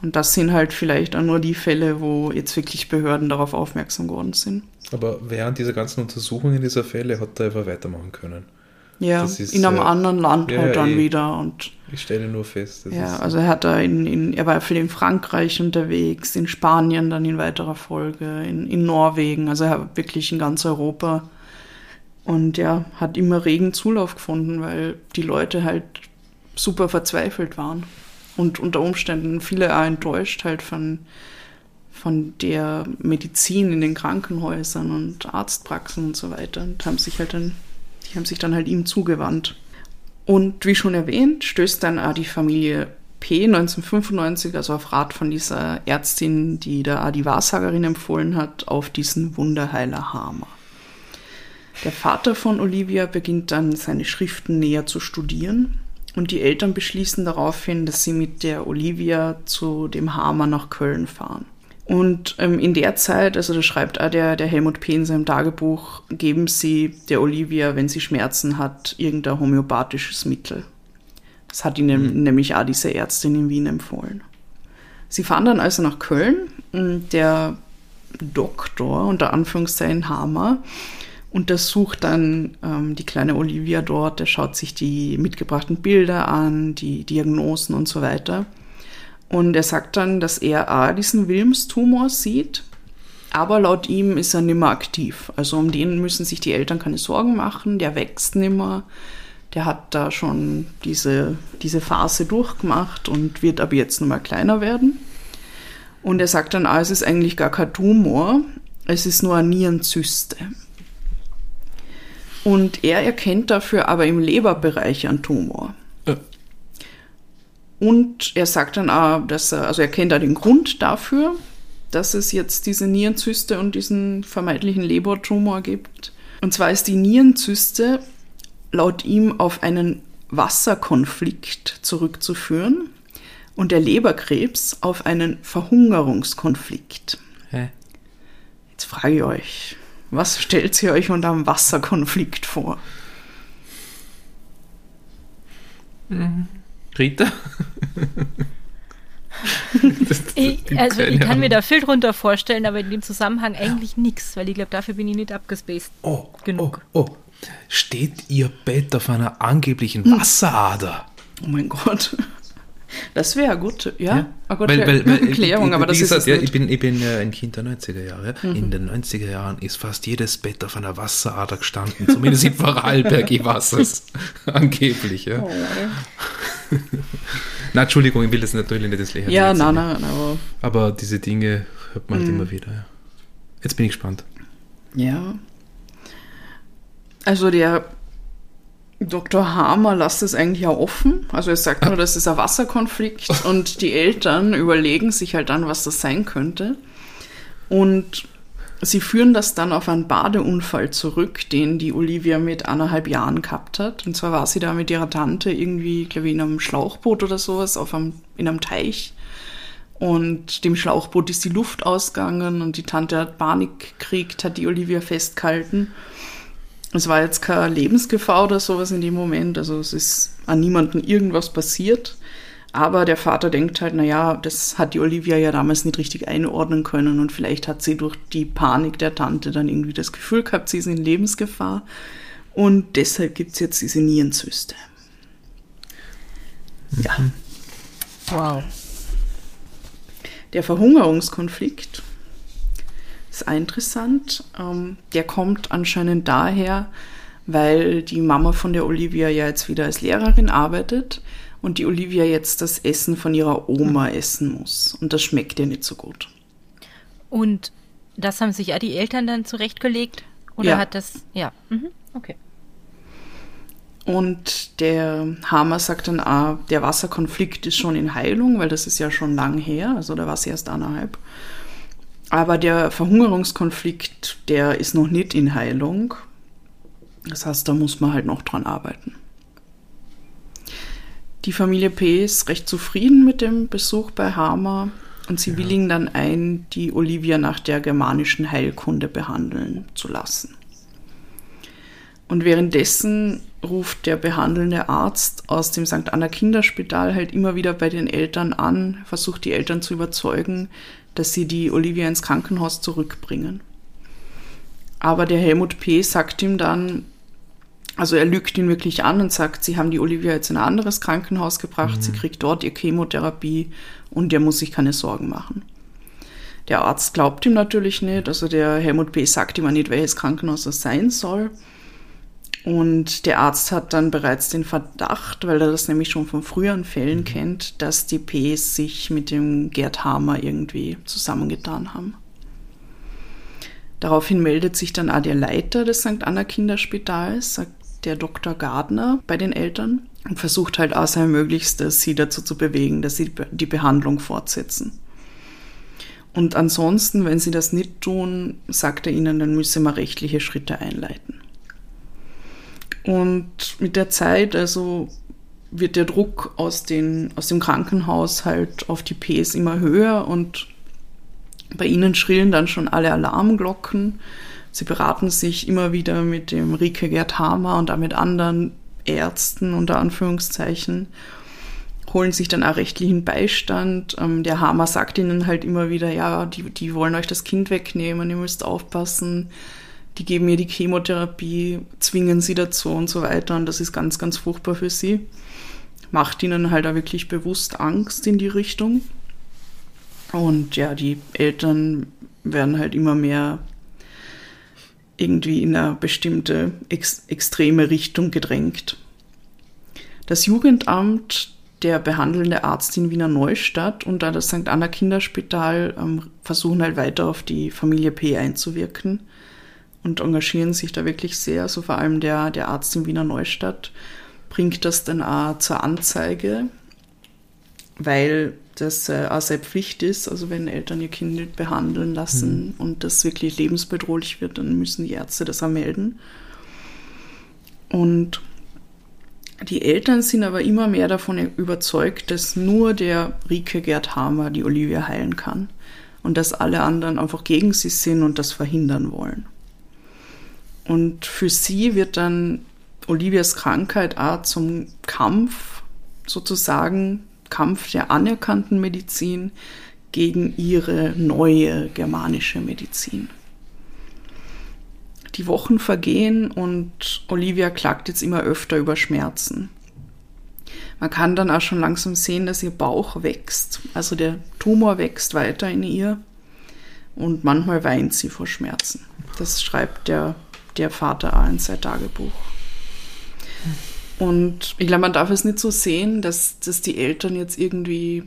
Speaker 1: Und das sind halt vielleicht auch nur die Fälle, wo jetzt wirklich Behörden darauf aufmerksam geworden sind.
Speaker 2: Aber während dieser ganzen Untersuchungen dieser Fälle hat er einfach weitermachen können.
Speaker 1: Ja,
Speaker 2: ist,
Speaker 1: in einem
Speaker 2: äh,
Speaker 1: anderen Land
Speaker 2: ja,
Speaker 1: halt dann
Speaker 2: eh.
Speaker 1: wieder und
Speaker 2: Ich stelle nur fest.
Speaker 1: Ja,
Speaker 2: ist,
Speaker 1: also er hat da in, in, er war viel in Frankreich unterwegs, in Spanien dann in weiterer Folge, in, in Norwegen, also er hat wirklich in ganz Europa und ja, hat immer regen Zulauf gefunden, weil die Leute halt super verzweifelt waren und unter Umständen viele auch enttäuscht halt von, von der Medizin in den Krankenhäusern und Arztpraxen und so weiter und haben sich halt dann, die haben sich dann halt ihm zugewandt. Und wie schon erwähnt, stößt dann auch die Familie P 1995, also auf Rat von dieser Ärztin, die da auch die Wahrsagerin empfohlen hat, auf diesen Wunderheiler Hamer. Der Vater von Olivia beginnt dann seine Schriften näher zu studieren und die Eltern beschließen daraufhin, dass sie mit der Olivia zu dem Hamer nach Köln fahren. Und ähm, in der Zeit, also da schreibt auch der, der Helmut P. in seinem Tagebuch, geben sie der Olivia, wenn sie Schmerzen hat, irgendein homöopathisches Mittel. Das hat ihnen nämlich auch diese Ärztin in Wien empfohlen. Sie fahren dann also nach Köln. und Der Doktor, unter Anführungszeichen Hammer, untersucht dann ähm, die kleine Olivia dort. Er schaut sich die mitgebrachten Bilder an, die Diagnosen und so weiter. Und er sagt dann, dass er A, diesen Wilms-Tumor sieht, aber laut ihm ist er nimmer aktiv. Also um den müssen sich die Eltern keine Sorgen machen, der wächst nimmer. Der hat da schon diese, diese Phase durchgemacht und wird ab jetzt nochmal kleiner werden. Und er sagt dann, ah, es ist eigentlich gar kein Tumor, es ist nur eine Nierenzyste. Und er erkennt dafür aber im Leberbereich einen Tumor. Und er sagt dann auch, dass er, also er kennt da den Grund dafür, dass es jetzt diese Nierenzyste und diesen vermeintlichen Lebertumor gibt. Und zwar ist die Nierenzyste laut ihm auf einen Wasserkonflikt zurückzuführen und der Leberkrebs auf einen Verhungerungskonflikt.
Speaker 2: Hä?
Speaker 1: Jetzt frage ich euch, was stellt ihr euch unter einem Wasserkonflikt vor?
Speaker 2: Rita? Das-
Speaker 3: Ich,
Speaker 2: das-
Speaker 3: also ich kann mir da viel drunter vorstellen, aber in dem Zusammenhang eigentlich nichts, weil ich glaube, dafür bin ich nicht abgespaced.
Speaker 2: Oh,
Speaker 3: genug.
Speaker 2: Oh, oh. Steht ihr Bett auf einer angeblichen. Wasserader?
Speaker 1: Oh mein Gott. Das wäre gut, ja.
Speaker 2: Ja.
Speaker 1: Eine gute Erklärung,
Speaker 2: ich-
Speaker 1: aber das
Speaker 2: gesagt,
Speaker 1: ist
Speaker 2: ja, ich bin, ich bin ja ein Kind der 90er Jahre.
Speaker 1: Mhm.
Speaker 2: In den 90er Jahren ist fast jedes Bett auf einer Wasserader gestanden, zumindest in Vorarlberg es. Angeblich, ja.
Speaker 1: Oh.
Speaker 2: Na, Entschuldigung, ich will das natürlich nicht ins Lächerliche
Speaker 1: Ja, nein, nein, aber
Speaker 2: Aber diese Dinge hört man halt
Speaker 1: Mhm.
Speaker 2: immer wieder. Ja. Jetzt bin ich gespannt.
Speaker 1: ja. Also der Dr. Hamer lässt es eigentlich auch offen. Also er sagt nur, das ist ein Wasserkonflikt und die Eltern überlegen sich halt dann, was das sein könnte. Und sie führen das dann auf einen Badeunfall zurück, den die Olivia mit anderthalb Jahren gehabt hat. Und zwar war sie da mit ihrer Tante irgendwie, glaube ich, in einem Schlauchboot oder sowas, auf einem, in einem Teich. Und dem Schlauchboot ist die Luft ausgegangen und die Tante hat Panik gekriegt, hat die Olivia festgehalten. Es war jetzt keine Lebensgefahr oder sowas in dem Moment, also es ist an niemanden irgendwas passiert. Aber der Vater denkt halt, naja, das hat die Olivia ja damals nicht richtig einordnen können und vielleicht hat sie durch die Panik der Tante dann irgendwie das Gefühl gehabt, sie ist in Lebensgefahr. Und deshalb gibt es jetzt diese Nierenzyste. Ja.
Speaker 3: Wow.
Speaker 1: Der Verhungerungskonflikt ist interessant. Ähm, der kommt anscheinend daher, weil die Mama von der Olivia ja jetzt wieder als Lehrerin arbeitet und die Olivia jetzt das Essen von ihrer Oma essen muss. Und das schmeckt ihr nicht so gut.
Speaker 3: Und das haben sich ja die Eltern dann zurechtgelegt? Oder
Speaker 1: Ja.
Speaker 3: hat das. Ja. Mhm. Okay.
Speaker 1: Und der Hammer sagt dann, ah, der Wasserkonflikt ist schon in Heilung, weil das ist ja schon lang her, also da war sie erst anderthalb. Aber der Verhungerungskonflikt, der ist noch nicht in Heilung. Das heißt, da muss man halt noch dran arbeiten. Die Familie P. ist recht zufrieden mit dem Besuch bei Hammer und sie willigen dann ein, die Olivia nach der germanischen Heilkunde behandeln zu lassen. Und währenddessen ruft der behandelnde Arzt aus dem St. Anna Kinderspital halt immer wieder bei den Eltern an, versucht die Eltern zu überzeugen, dass sie die Olivia ins Krankenhaus zurückbringen. Aber der Helmut P. sagt ihm dann, also er lügt ihn wirklich an und sagt, sie haben die Olivia jetzt in ein anderes Krankenhaus gebracht, sie kriegt dort ihr Chemotherapie und der muss sich keine Sorgen machen. Der Arzt glaubt ihm natürlich nicht, also der Helmut P. sagt ihm auch nicht, welches Krankenhaus das sein soll. Und der Arzt hat dann bereits den Verdacht, weil er das nämlich schon von früheren Fällen kennt, dass die Ps sich mit dem Gerd Hamer irgendwie zusammengetan haben. Daraufhin meldet sich dann auch der Leiter des St. Anna Kinderspitals, sagt der Dr. Gardner, bei den Eltern und versucht halt auch sein Möglichstes, sie dazu zu bewegen, dass sie die Behandlung fortsetzen. Und ansonsten, wenn sie das nicht tun, sagt er ihnen, dann müsse man rechtliche Schritte einleiten. Und mit der Zeit, also wird der Druck aus, den, aus dem Krankenhaus halt auf die Ps immer höher und bei ihnen schrillen dann schon alle Alarmglocken. Sie beraten sich immer wieder mit dem Rike Gerd Hamer und auch mit anderen Ärzten unter Anführungszeichen, holen sich dann auch rechtlichen Beistand. Ähm, der Hamer sagt ihnen halt immer wieder, ja, die, die wollen euch das Kind wegnehmen, ihr müsst aufpassen die geben mir die Chemotherapie, zwingen sie dazu und so weiter. Und das ist ganz, ganz furchtbar für sie. Macht ihnen halt auch wirklich bewusst Angst in die Richtung. Und ja, die Eltern werden halt immer mehr irgendwie in eine bestimmte ex extreme Richtung gedrängt. Das Jugendamt, der behandelnde Arzt in Wiener Neustadt und da das St. Anna Kinderspital ähm, versuchen halt weiter auf die Familie P einzuwirken und engagieren sich da wirklich sehr. Also vor allem der, der Arzt in Wiener Neustadt bringt das dann auch zur Anzeige, weil das äh, auch seine Pflicht ist. Also wenn Eltern ihr Kind nicht behandeln lassen und das wirklich lebensbedrohlich wird, dann müssen die Ärzte das auch melden. Und die Eltern sind aber immer mehr davon überzeugt, dass nur der Rike Gerd Hamer die Olivia heilen kann und dass alle anderen einfach gegen sie sind und das verhindern wollen. Und für sie wird dann Olivias Krankheit auch zum Kampf, sozusagen Kampf der anerkannten Medizin gegen ihre neue germanische Medizin. Die Wochen vergehen und Olivia klagt jetzt immer öfter über Schmerzen. Man kann dann auch schon langsam sehen, dass ihr Bauch wächst, also der Tumor wächst weiter in ihr und manchmal weint sie vor Schmerzen. Das schreibt der der Vater auch in sein Tagebuch. Und ich glaube, man darf es nicht so sehen, dass, dass die Eltern jetzt irgendwie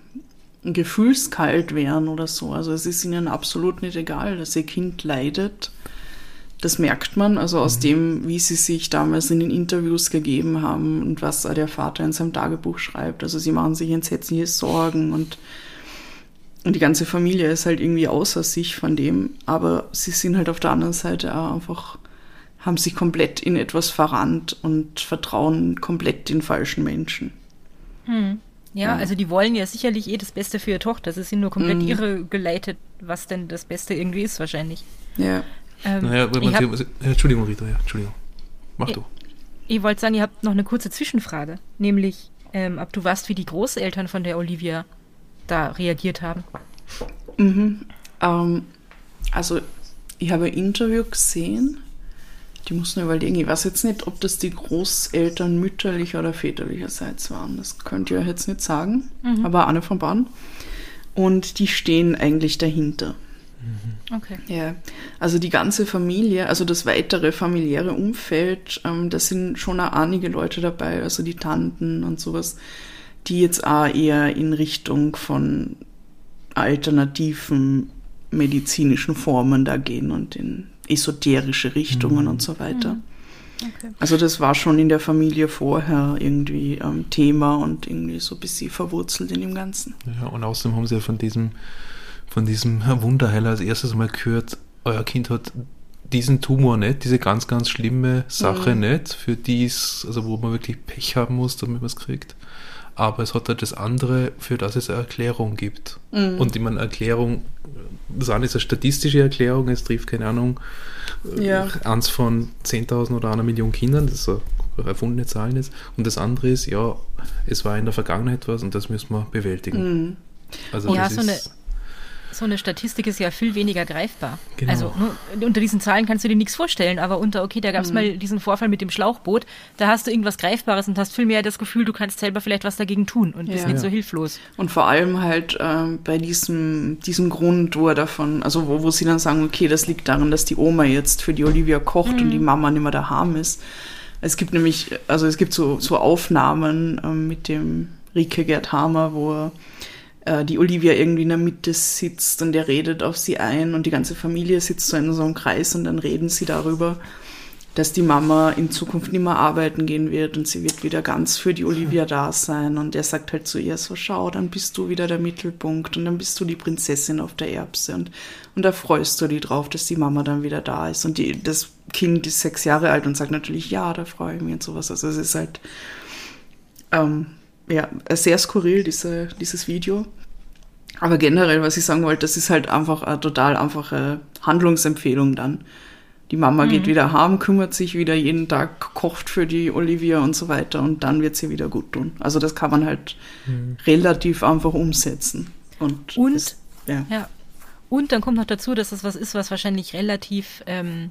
Speaker 1: gefühlskalt wären oder so. Also es ist ihnen absolut nicht egal, dass ihr Kind leidet. Das merkt man, also aus dem, wie sie sich damals in den Interviews gegeben haben und was der Vater in seinem Tagebuch schreibt. Also sie machen sich entsetzliche Sorgen und und die ganze Familie ist halt irgendwie außer sich von dem, aber sie sind halt auf der anderen Seite auch einfach, haben sich komplett in etwas verrannt und vertrauen komplett den falschen Menschen.
Speaker 3: Hm. Ja,
Speaker 1: Ja.
Speaker 3: also die wollen ja sicherlich eh das Beste für ihre Tochter. Sie sind nur komplett
Speaker 1: Mhm.
Speaker 3: irregeleitet, was denn das Beste irgendwie ist wahrscheinlich.
Speaker 1: Ja.
Speaker 3: Ähm,
Speaker 2: Naja,
Speaker 3: ich,
Speaker 2: man
Speaker 3: hab,
Speaker 2: ja, Entschuldigung, Rita, ja, Entschuldigung. Mach
Speaker 3: Ja.
Speaker 2: du.
Speaker 3: ich wollte sagen, ihr habt noch eine kurze Zwischenfrage, nämlich ähm, ob du weißt, wie die Großeltern von der Olivia da reagiert haben.
Speaker 1: Mhm. Ähm, also, ich habe ein Interview gesehen. Die muss nur überlegen. Ich weiß jetzt nicht, ob das die Großeltern mütterlicher oder väterlicherseits waren. Das könnt ihr jetzt nicht sagen. Aber eine von beiden. Und die stehen eigentlich dahinter.
Speaker 3: Okay.
Speaker 1: Ja, also die ganze Familie, also das weitere familiäre Umfeld, ähm, da sind schon auch einige Leute dabei, also die Tanten und sowas, die jetzt auch eher in Richtung von alternativen medizinischen Formen da gehen und in esoterische Richtungen und so weiter.
Speaker 3: Okay.
Speaker 1: Also das war schon in der Familie vorher irgendwie ähm, Thema und irgendwie so ein bisschen verwurzelt in dem Ganzen.
Speaker 2: Ja, und außerdem haben sie ja von diesem, von diesem Wunderheiler als erstes mal gehört, euer Kind hat diesen Tumor nicht, diese ganz, ganz schlimme Sache nicht, für die es, also wo man wirklich Pech haben muss, damit man es kriegt. Aber es hat halt das andere, für das es eine Erklärung gibt. Und ich meine, Erklärung, das eine ist eine statistische Erklärung, es trifft, keine Ahnung,
Speaker 1: Ja.
Speaker 2: eins von 10.000 oder einer Million Kindern, das ist so erfundene Zahlen ist. Und das andere ist, ja, es war in der Vergangenheit was und das müssen wir bewältigen. Also
Speaker 3: Ja,
Speaker 2: das
Speaker 3: so
Speaker 2: ist,
Speaker 3: So eine Statistik ist ja viel weniger greifbar.
Speaker 2: Genau.
Speaker 3: Also nur, unter diesen Zahlen kannst du dir nichts vorstellen, aber unter, okay, da gab es mal diesen Vorfall mit dem Schlauchboot, da hast du irgendwas Greifbares und hast viel mehr das Gefühl, du kannst selber vielleicht was dagegen tun und bist
Speaker 1: Ja.
Speaker 3: nicht
Speaker 2: Ja.
Speaker 3: so hilflos.
Speaker 1: Und vor allem halt ähm, bei diesem, diesem Grund, wo er davon, also wo, wo sie dann sagen, okay, das liegt daran, dass die Oma jetzt für die Olivia kocht und die Mama nicht mehr daheim ist. Es gibt nämlich, also es gibt so, so Aufnahmen ähm, mit dem Rike Gerd Hamer, wo er, äh, die Olivia irgendwie in der Mitte sitzt und er redet auf sie ein und die ganze Familie sitzt so in so einem Kreis und dann reden sie darüber, dass die Mama in Zukunft nicht mehr arbeiten gehen wird und sie wird wieder ganz für die Olivia da sein. Und er sagt halt zu ihr so, schau, dann bist du wieder der Mittelpunkt und dann bist du die Prinzessin auf der Erbse und, und da freust du dich drauf, dass die Mama dann wieder da ist. Und die, das Kind ist sechs Jahre alt und sagt natürlich, ja, da freue ich mich und sowas. Also es ist halt, ähm, ja, sehr skurril, diese, dieses Video. Aber generell, was ich sagen wollte, das ist halt einfach eine total einfache Handlungsempfehlung dann. Die Mama geht wieder heim, kümmert sich wieder jeden Tag, kocht für die Olivia und so weiter und dann wird sie wieder gut tun. Also das kann man halt relativ einfach umsetzen. Und,
Speaker 3: Und-
Speaker 1: es, ja.
Speaker 3: Ja. Und dann kommt noch dazu, dass das was ist, was wahrscheinlich relativ, ähm,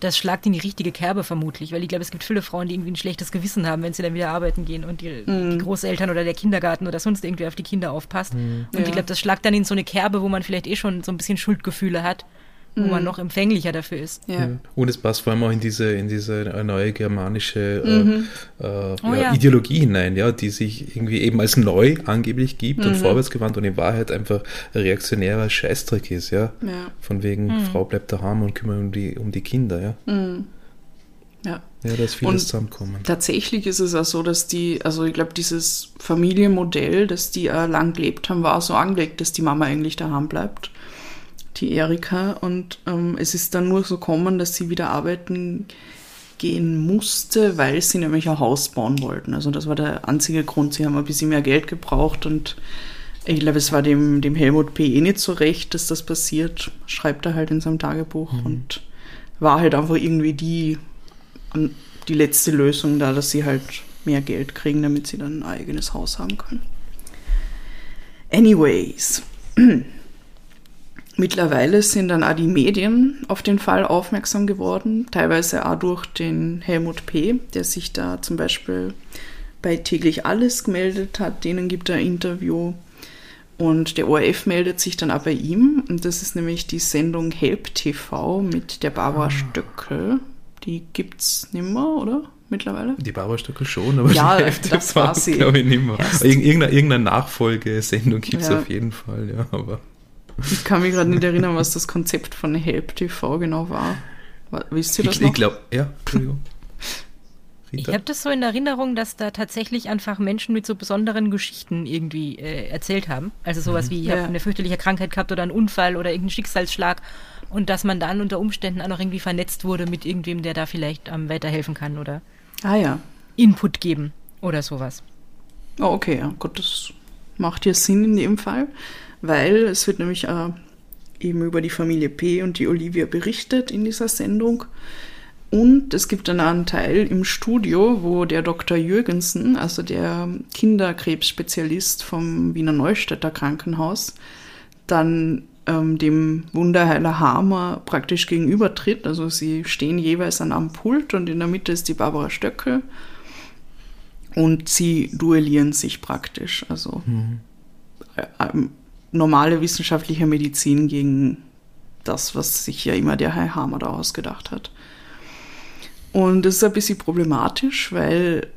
Speaker 3: das schlagt in die richtige Kerbe vermutlich, weil ich glaube, es gibt viele Frauen, die irgendwie ein schlechtes Gewissen haben, wenn sie dann wieder arbeiten gehen und die, die Großeltern oder der Kindergarten oder sonst irgendwie auf die Kinder aufpasst. Und
Speaker 1: Ja.
Speaker 3: ich glaube, das schlagt dann in so eine Kerbe, wo man vielleicht eh schon so ein bisschen Schuldgefühle hat, wo man noch empfänglicher dafür ist.
Speaker 1: Ja.
Speaker 2: Und es passt vor allem auch in diese, in diese neue germanische äh, äh,
Speaker 3: Oh
Speaker 2: ja,
Speaker 3: ja.
Speaker 2: Ideologie hinein, ja, die sich irgendwie eben als neu angeblich gibt und vorwärtsgewandt und in Wahrheit einfach ein reaktionärer Scheißdreck ist, ja.
Speaker 1: Ja.
Speaker 2: Von wegen, Frau bleibt daheim und kümmert um die, um die Kinder, ja.
Speaker 1: ja.
Speaker 2: Ja, da ist vieles
Speaker 1: Und
Speaker 2: zusammenkommen.
Speaker 1: Tatsächlich ist es auch so, dass die, also ich glaube, dieses Familienmodell, das die äh, lang gelebt haben, war auch so angelegt, dass die Mama eigentlich daheim bleibt, die Erika. Und ähm, es ist dann nur so gekommen, dass sie wieder arbeiten gehen musste, weil sie nämlich ein Haus bauen wollten. Also das war der einzige Grund. Sie haben ein bisschen mehr Geld gebraucht und ich glaube, es war dem, dem Helmut P. eh nicht so recht, dass das passiert. Schreibt er halt in seinem Tagebuch und war halt einfach irgendwie die die letzte Lösung da, dass sie halt mehr Geld kriegen, damit sie dann ein eigenes Haus haben können. Anyways. Mittlerweile sind dann auch die Medien auf den Fall aufmerksam geworden, teilweise auch durch den Helmut P., der sich da zum Beispiel bei täglich alles gemeldet hat, denen gibt er ein Interview. Und der ORF meldet sich dann auch bei ihm. Und das ist nämlich die Sendung Help TV mit der Barbara Stöckel. Die gibt's nimmer, oder? Mittlerweile?
Speaker 2: Die Barbara-Stöckel schon, aber
Speaker 1: Ja,
Speaker 2: die
Speaker 1: war sie.
Speaker 2: glaube ich, nicht mehr.
Speaker 1: Erst.
Speaker 2: Irg irgendeine, irgendeine Nachfolgesendung gibt es
Speaker 1: Ja.
Speaker 2: auf jeden Fall, ja, aber
Speaker 1: Ich kann mich gerade nicht erinnern, was das Konzept von Help TV genau war. Wa- Wisst ihr das
Speaker 2: ich,
Speaker 1: noch?
Speaker 2: ich glaube, ja, Entschuldigung.
Speaker 3: Ich habe das so in Erinnerung, dass da tatsächlich einfach Menschen mit so besonderen Geschichten irgendwie äh, erzählt haben. Also sowas mhm. wie, ich ja. habe eine fürchterliche Krankheit gehabt oder einen Unfall oder irgendeinen Schicksalsschlag. Und dass man dann unter Umständen auch noch irgendwie vernetzt wurde mit irgendwem, der da vielleicht ähm, weiterhelfen kann oder
Speaker 1: ah, ja.
Speaker 3: Input geben oder sowas.
Speaker 1: Oh, okay, ja, gut, das macht ja Sinn in dem Fall, weil es wird nämlich äh, eben über die Familie P und die Olivia berichtet in dieser Sendung. Und es gibt dann einen Teil im Studio, wo der Dr. Jürgensen, also der Kinderkrebsspezialist vom Wiener Neustädter Krankenhaus, dann ähm, dem Wunderheiler Hamer praktisch gegenübertritt. Also sie stehen jeweils an einem Pult und in der Mitte ist die Barbara Stöckel und sie duellieren sich praktisch. Also mhm. Normale wissenschaftliche Medizin gegen das, was sich ja immer der Herr Hamer da ausgedacht hat. Und das ist ein bisschen problematisch, weil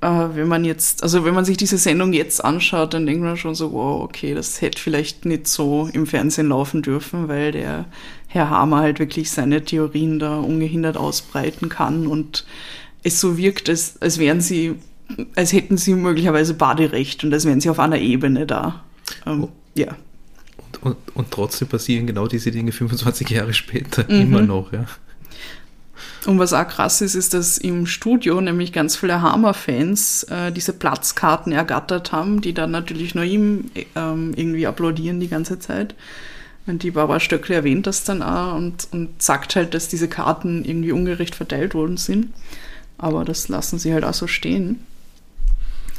Speaker 1: äh, wenn man jetzt, also wenn man sich diese Sendung jetzt anschaut, dann denkt man schon so, wow, okay, das hätte vielleicht nicht so im Fernsehen laufen dürfen, weil der Herr Hamer halt wirklich seine Theorien da ungehindert ausbreiten kann und es so wirkt, als, als wären sie, als hätten sie möglicherweise Baderecht und als wären sie auf einer Ebene da. Ähm, oh. Ja.
Speaker 2: Und, und, und, trotzdem passieren genau diese Dinge 25 Jahre später mhm. immer noch, ja.
Speaker 1: Und was auch krass ist, ist, dass im Studio nämlich ganz viele Hammer-Fans äh, diese Platzkarten ergattert haben, die dann natürlich nur ihm ähm, irgendwie applaudieren die ganze Zeit. Und die Barbara Stöckle erwähnt das dann auch und, und sagt halt, dass diese Karten irgendwie ungerecht verteilt worden sind. Aber das lassen sie halt auch so stehen.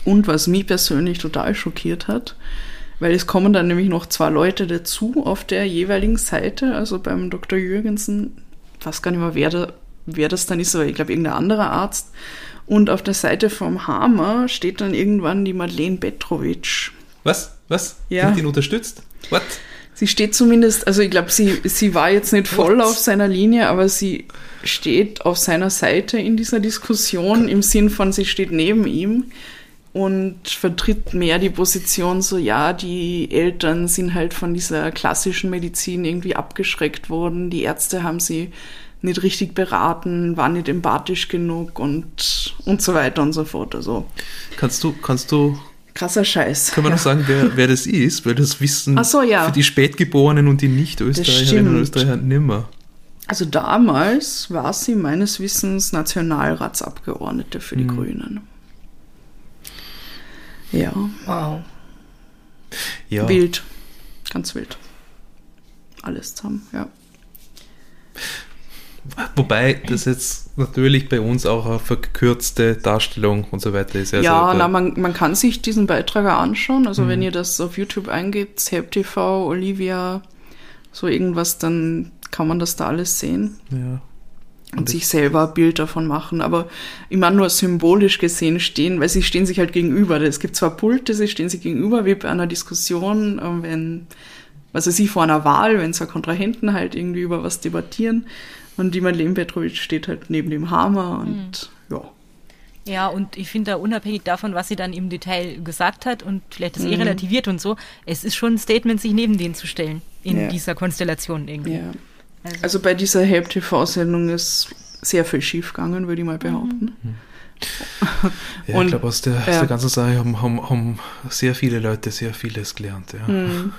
Speaker 1: Und was mich persönlich total schockiert hat, weil es kommen dann nämlich noch zwei Leute dazu auf der jeweiligen Seite, also beim Dr. Jürgensen, ich weiß gar nicht mehr, wer da wer das dann ist, aber ich glaube irgendein anderer Arzt. Und auf der Seite vom Hammer steht dann irgendwann die Madeleine Petrovic.
Speaker 2: Was? Was? Ja. Sind ihn unterstützt? What?
Speaker 1: Sie steht zumindest, also ich glaube, sie, sie war jetzt nicht voll What? auf seiner Linie, aber sie steht auf seiner Seite in dieser Diskussion im Sinn von, sie steht neben ihm und vertritt mehr die Position so, ja, die Eltern sind halt von dieser klassischen Medizin irgendwie abgeschreckt worden, die Ärzte haben sie nicht richtig beraten, war nicht empathisch genug und, und so weiter und so fort. Also,
Speaker 2: kannst du, kannst du
Speaker 1: krasser Scheiß.
Speaker 2: Kann man ja. noch sagen, wer, wer das ist? Weil das wissen
Speaker 1: so, ja.
Speaker 2: für die Spätgeborenen und die Nicht-Österreicherinnen und Österreicher nimmer.
Speaker 1: Also damals war sie meines Wissens Nationalratsabgeordnete für die hm. Grünen. Ja.
Speaker 3: Wow.
Speaker 1: Ja. Wild. Ganz wild. Alles zusammen, ja.
Speaker 2: Wobei das jetzt natürlich bei uns auch eine verkürzte Darstellung und so weiter ist.
Speaker 1: Also ja, na, man, man kann sich diesen Beitrag anschauen. Also mhm. wenn ihr das auf YouTube eingebt, TV, Olivia, so irgendwas, dann kann man das da alles sehen.
Speaker 2: Ja.
Speaker 1: Und, sich selber ein Bild davon machen. Aber immer nur symbolisch gesehen stehen, weil sie stehen sich halt gegenüber. Es gibt zwar Pulte, sie stehen sich gegenüber, wie bei einer Diskussion, äh, wenn, also sie vor einer Wahl, wenn zwei Kontrahenten halt irgendwie über was debattieren. Und die Madeleine Petrovic steht halt neben dem Hammer und mhm. ja.
Speaker 3: Ja, und ich finde da unabhängig davon, was sie dann im Detail gesagt hat und vielleicht das mhm. eh relativiert und so, es ist schon ein Statement, sich neben denen zu stellen in ja. dieser Konstellation irgendwie.
Speaker 1: Ja. Also, also bei dieser Help-TV-Sendung ist sehr viel schiefgegangen, würde ich mal behaupten. Mhm.
Speaker 2: Ja, und, ich glaube, aus, der, aus der ganzen Sache haben, haben, haben, sehr viele Leute sehr vieles gelernt. Ja. Mhm.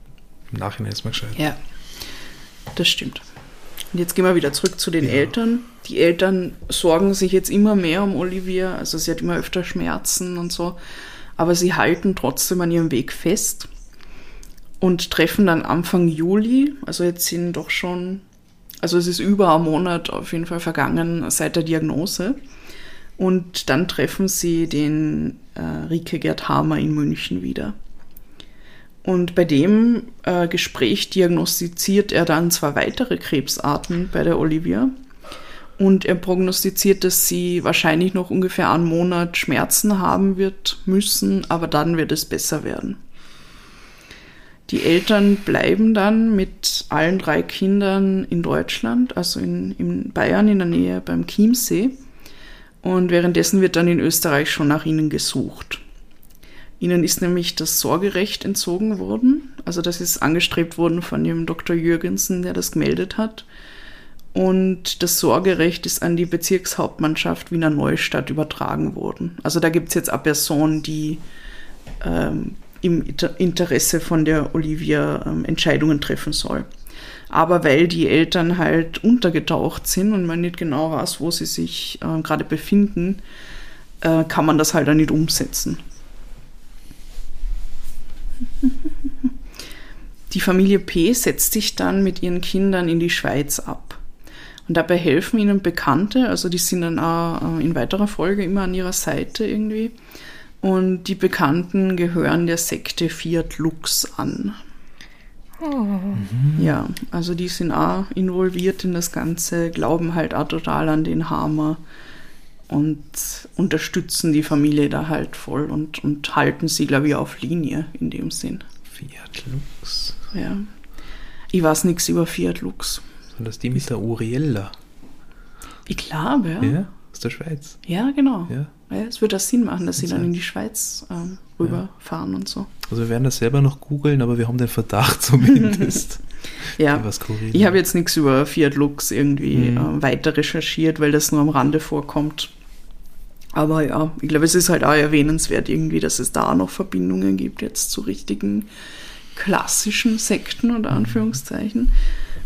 Speaker 2: Im Nachhinein ist man gescheit.
Speaker 1: Ja, das stimmt. Und jetzt gehen wir wieder zurück zu den ja. Eltern. Die Eltern sorgen sich jetzt immer mehr um Olivia, also sie hat immer öfter Schmerzen und so, aber sie halten trotzdem an ihrem Weg fest und treffen dann Anfang Juli, also jetzt sind doch schon, also es ist über einen Monat auf jeden Fall vergangen seit der Diagnose. Und dann treffen sie den äh, Rike Gerd Hamer in München wieder. Und bei dem äh, Gespräch diagnostiziert er dann zwei weitere Krebsarten bei der Olivia. Und er prognostiziert, dass sie wahrscheinlich noch ungefähr einen Monat Schmerzen haben wird müssen, aber dann wird es besser werden. Die Eltern bleiben dann mit allen drei Kindern in Deutschland, also in, in Bayern in der Nähe beim Chiemsee. Und währenddessen wird dann in Österreich schon nach ihnen gesucht. Ihnen ist nämlich das Sorgerecht entzogen worden. Also das ist angestrebt worden von dem Dr. Jürgensen, der das gemeldet hat. und das Sorgerecht ist an die Bezirkshauptmannschaft Wiener Neustadt übertragen worden. Also da gibt es jetzt eine Person, die ähm, im Interesse von der Olivia ähm, Entscheidungen treffen soll. Aber weil die Eltern halt untergetaucht sind und man nicht genau weiß, wo sie sich äh, gerade befinden, äh, kann man das halt auch nicht umsetzen. Die Familie P setzt sich dann mit ihren Kindern in die Schweiz ab. Und dabei helfen ihnen Bekannte, also die sind dann auch äh, in weiterer Folge immer an ihrer Seite irgendwie. Und die Bekannten gehören der Sekte Fiat Lux an. Oh. Mhm. Ja, also die sind auch involviert in das Ganze, glauben halt auch total an den Hammer und unterstützen die Familie da halt voll und, und halten sie, glaube ich, auf Linie in dem Sinn.
Speaker 2: Fiat Lux.
Speaker 1: Ja. Ich weiß nichts über Fiat Lux.
Speaker 2: Und das die mit der Uriella.
Speaker 1: Ich glaube, ja.
Speaker 2: Ja, aus der Schweiz.
Speaker 1: Ja, genau.
Speaker 2: Ja.
Speaker 1: Ja, es würde das Sinn machen, dass sie dann in die Schweiz ähm, rüberfahren ja. und so.
Speaker 2: Also wir werden das selber noch googeln, aber wir haben den Verdacht zumindest.
Speaker 1: ja, ich habe jetzt nichts über Fiat Lux irgendwie mhm. äh, weiter recherchiert, weil das nur am Rande vorkommt. Aber ja, ich glaube, es ist halt auch erwähnenswert irgendwie, dass es da noch Verbindungen gibt jetzt zu richtigen klassischen Sekten oder mhm. Anführungszeichen. Mhm.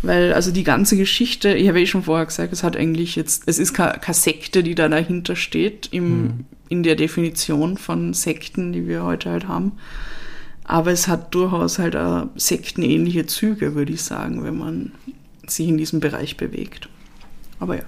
Speaker 1: Weil also die ganze Geschichte, ich habe eh schon vorher gesagt, es hat eigentlich jetzt, es ist keine, Sekte, die da dahinter steht, im, mhm. in der Definition von Sekten, die wir heute halt haben. Aber es hat durchaus halt auch sektenähnliche Züge, würde ich sagen, wenn man sich in diesem Bereich bewegt. Aber ja.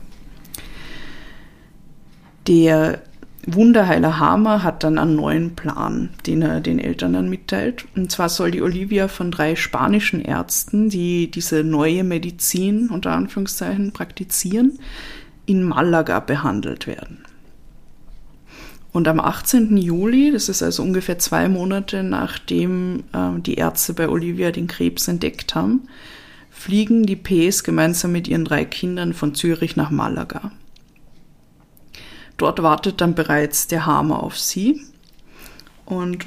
Speaker 1: Der Wunderheiler Hammer hat dann einen neuen Plan, den er den Eltern dann mitteilt. Und zwar soll die Olivia von drei spanischen Ärzten, die diese neue Medizin unter Anführungszeichen praktizieren, in Malaga behandelt werden. Und am 18. Juli, das ist also ungefähr zwei Monate nachdem äh, die Ärzte bei Olivia den Krebs entdeckt haben, fliegen die Ps gemeinsam mit ihren drei Kindern von Zürich nach Malaga. Dort wartet dann bereits der Hammer auf sie und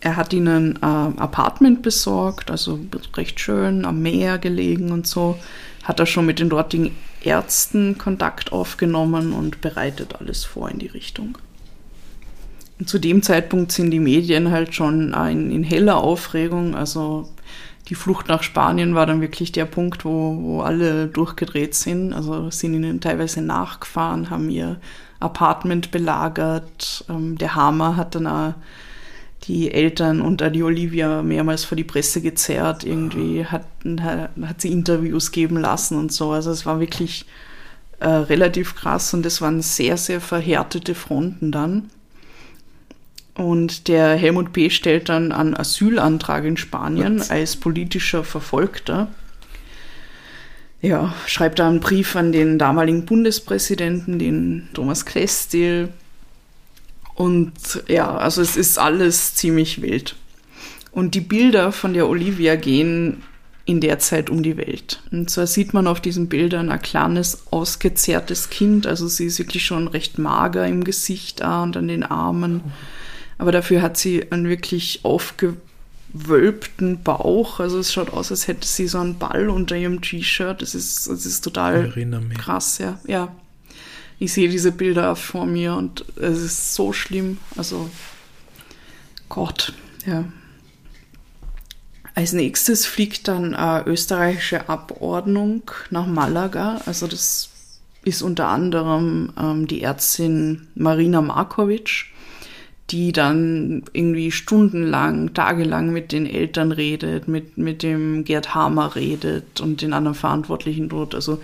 Speaker 1: er hat ihnen ein Apartment besorgt, also recht schön am Meer gelegen und so. Hat er schon mit den dortigen Ärzten Kontakt aufgenommen und bereitet alles vor in die Richtung. Und zu dem Zeitpunkt sind die Medien halt schon in, in heller Aufregung. Also die Flucht nach Spanien war dann wirklich der Punkt, wo, wo alle durchgedreht sind. Also sind ihnen teilweise nachgefahren, haben ihr Apartment belagert. Ähm, der Hammer hat dann auch die Eltern und die Olivia mehrmals vor die Presse gezerrt. Irgendwie hat, hat sie Interviews geben lassen und so. Also es war wirklich äh, relativ krass und es waren sehr, sehr verhärtete Fronten dann. Und der Helmut P. stellt dann einen Asylantrag in Spanien What? als politischer Verfolgter. Ja, schreibt da einen Brief an den damaligen Bundespräsidenten, den Thomas Klestil. Und ja, also es ist alles ziemlich wild. Und die Bilder von der Olivia gehen in der Zeit um die Welt. Und zwar sieht man auf diesen Bildern ein kleines, ausgezehrtes Kind. Also sie ist wirklich schon recht mager im Gesicht und an den Armen. Aber dafür hat sie einen wirklich aufgewölbten Bauch. Also es schaut aus, als hätte sie so einen Ball unter ihrem T-Shirt. Das ist, das ist total krass, ja. ja. Ich sehe diese Bilder vor mir und es ist so schlimm. Also Gott, ja. Als nächstes fliegt dann eine österreichische Abordnung nach Malaga. Also das ist unter anderem ähm, die Ärztin Marina Markovic die dann irgendwie stundenlang, tagelang mit den Eltern redet, mit, mit dem Gerd Hamer redet und den anderen Verantwortlichen dort. Also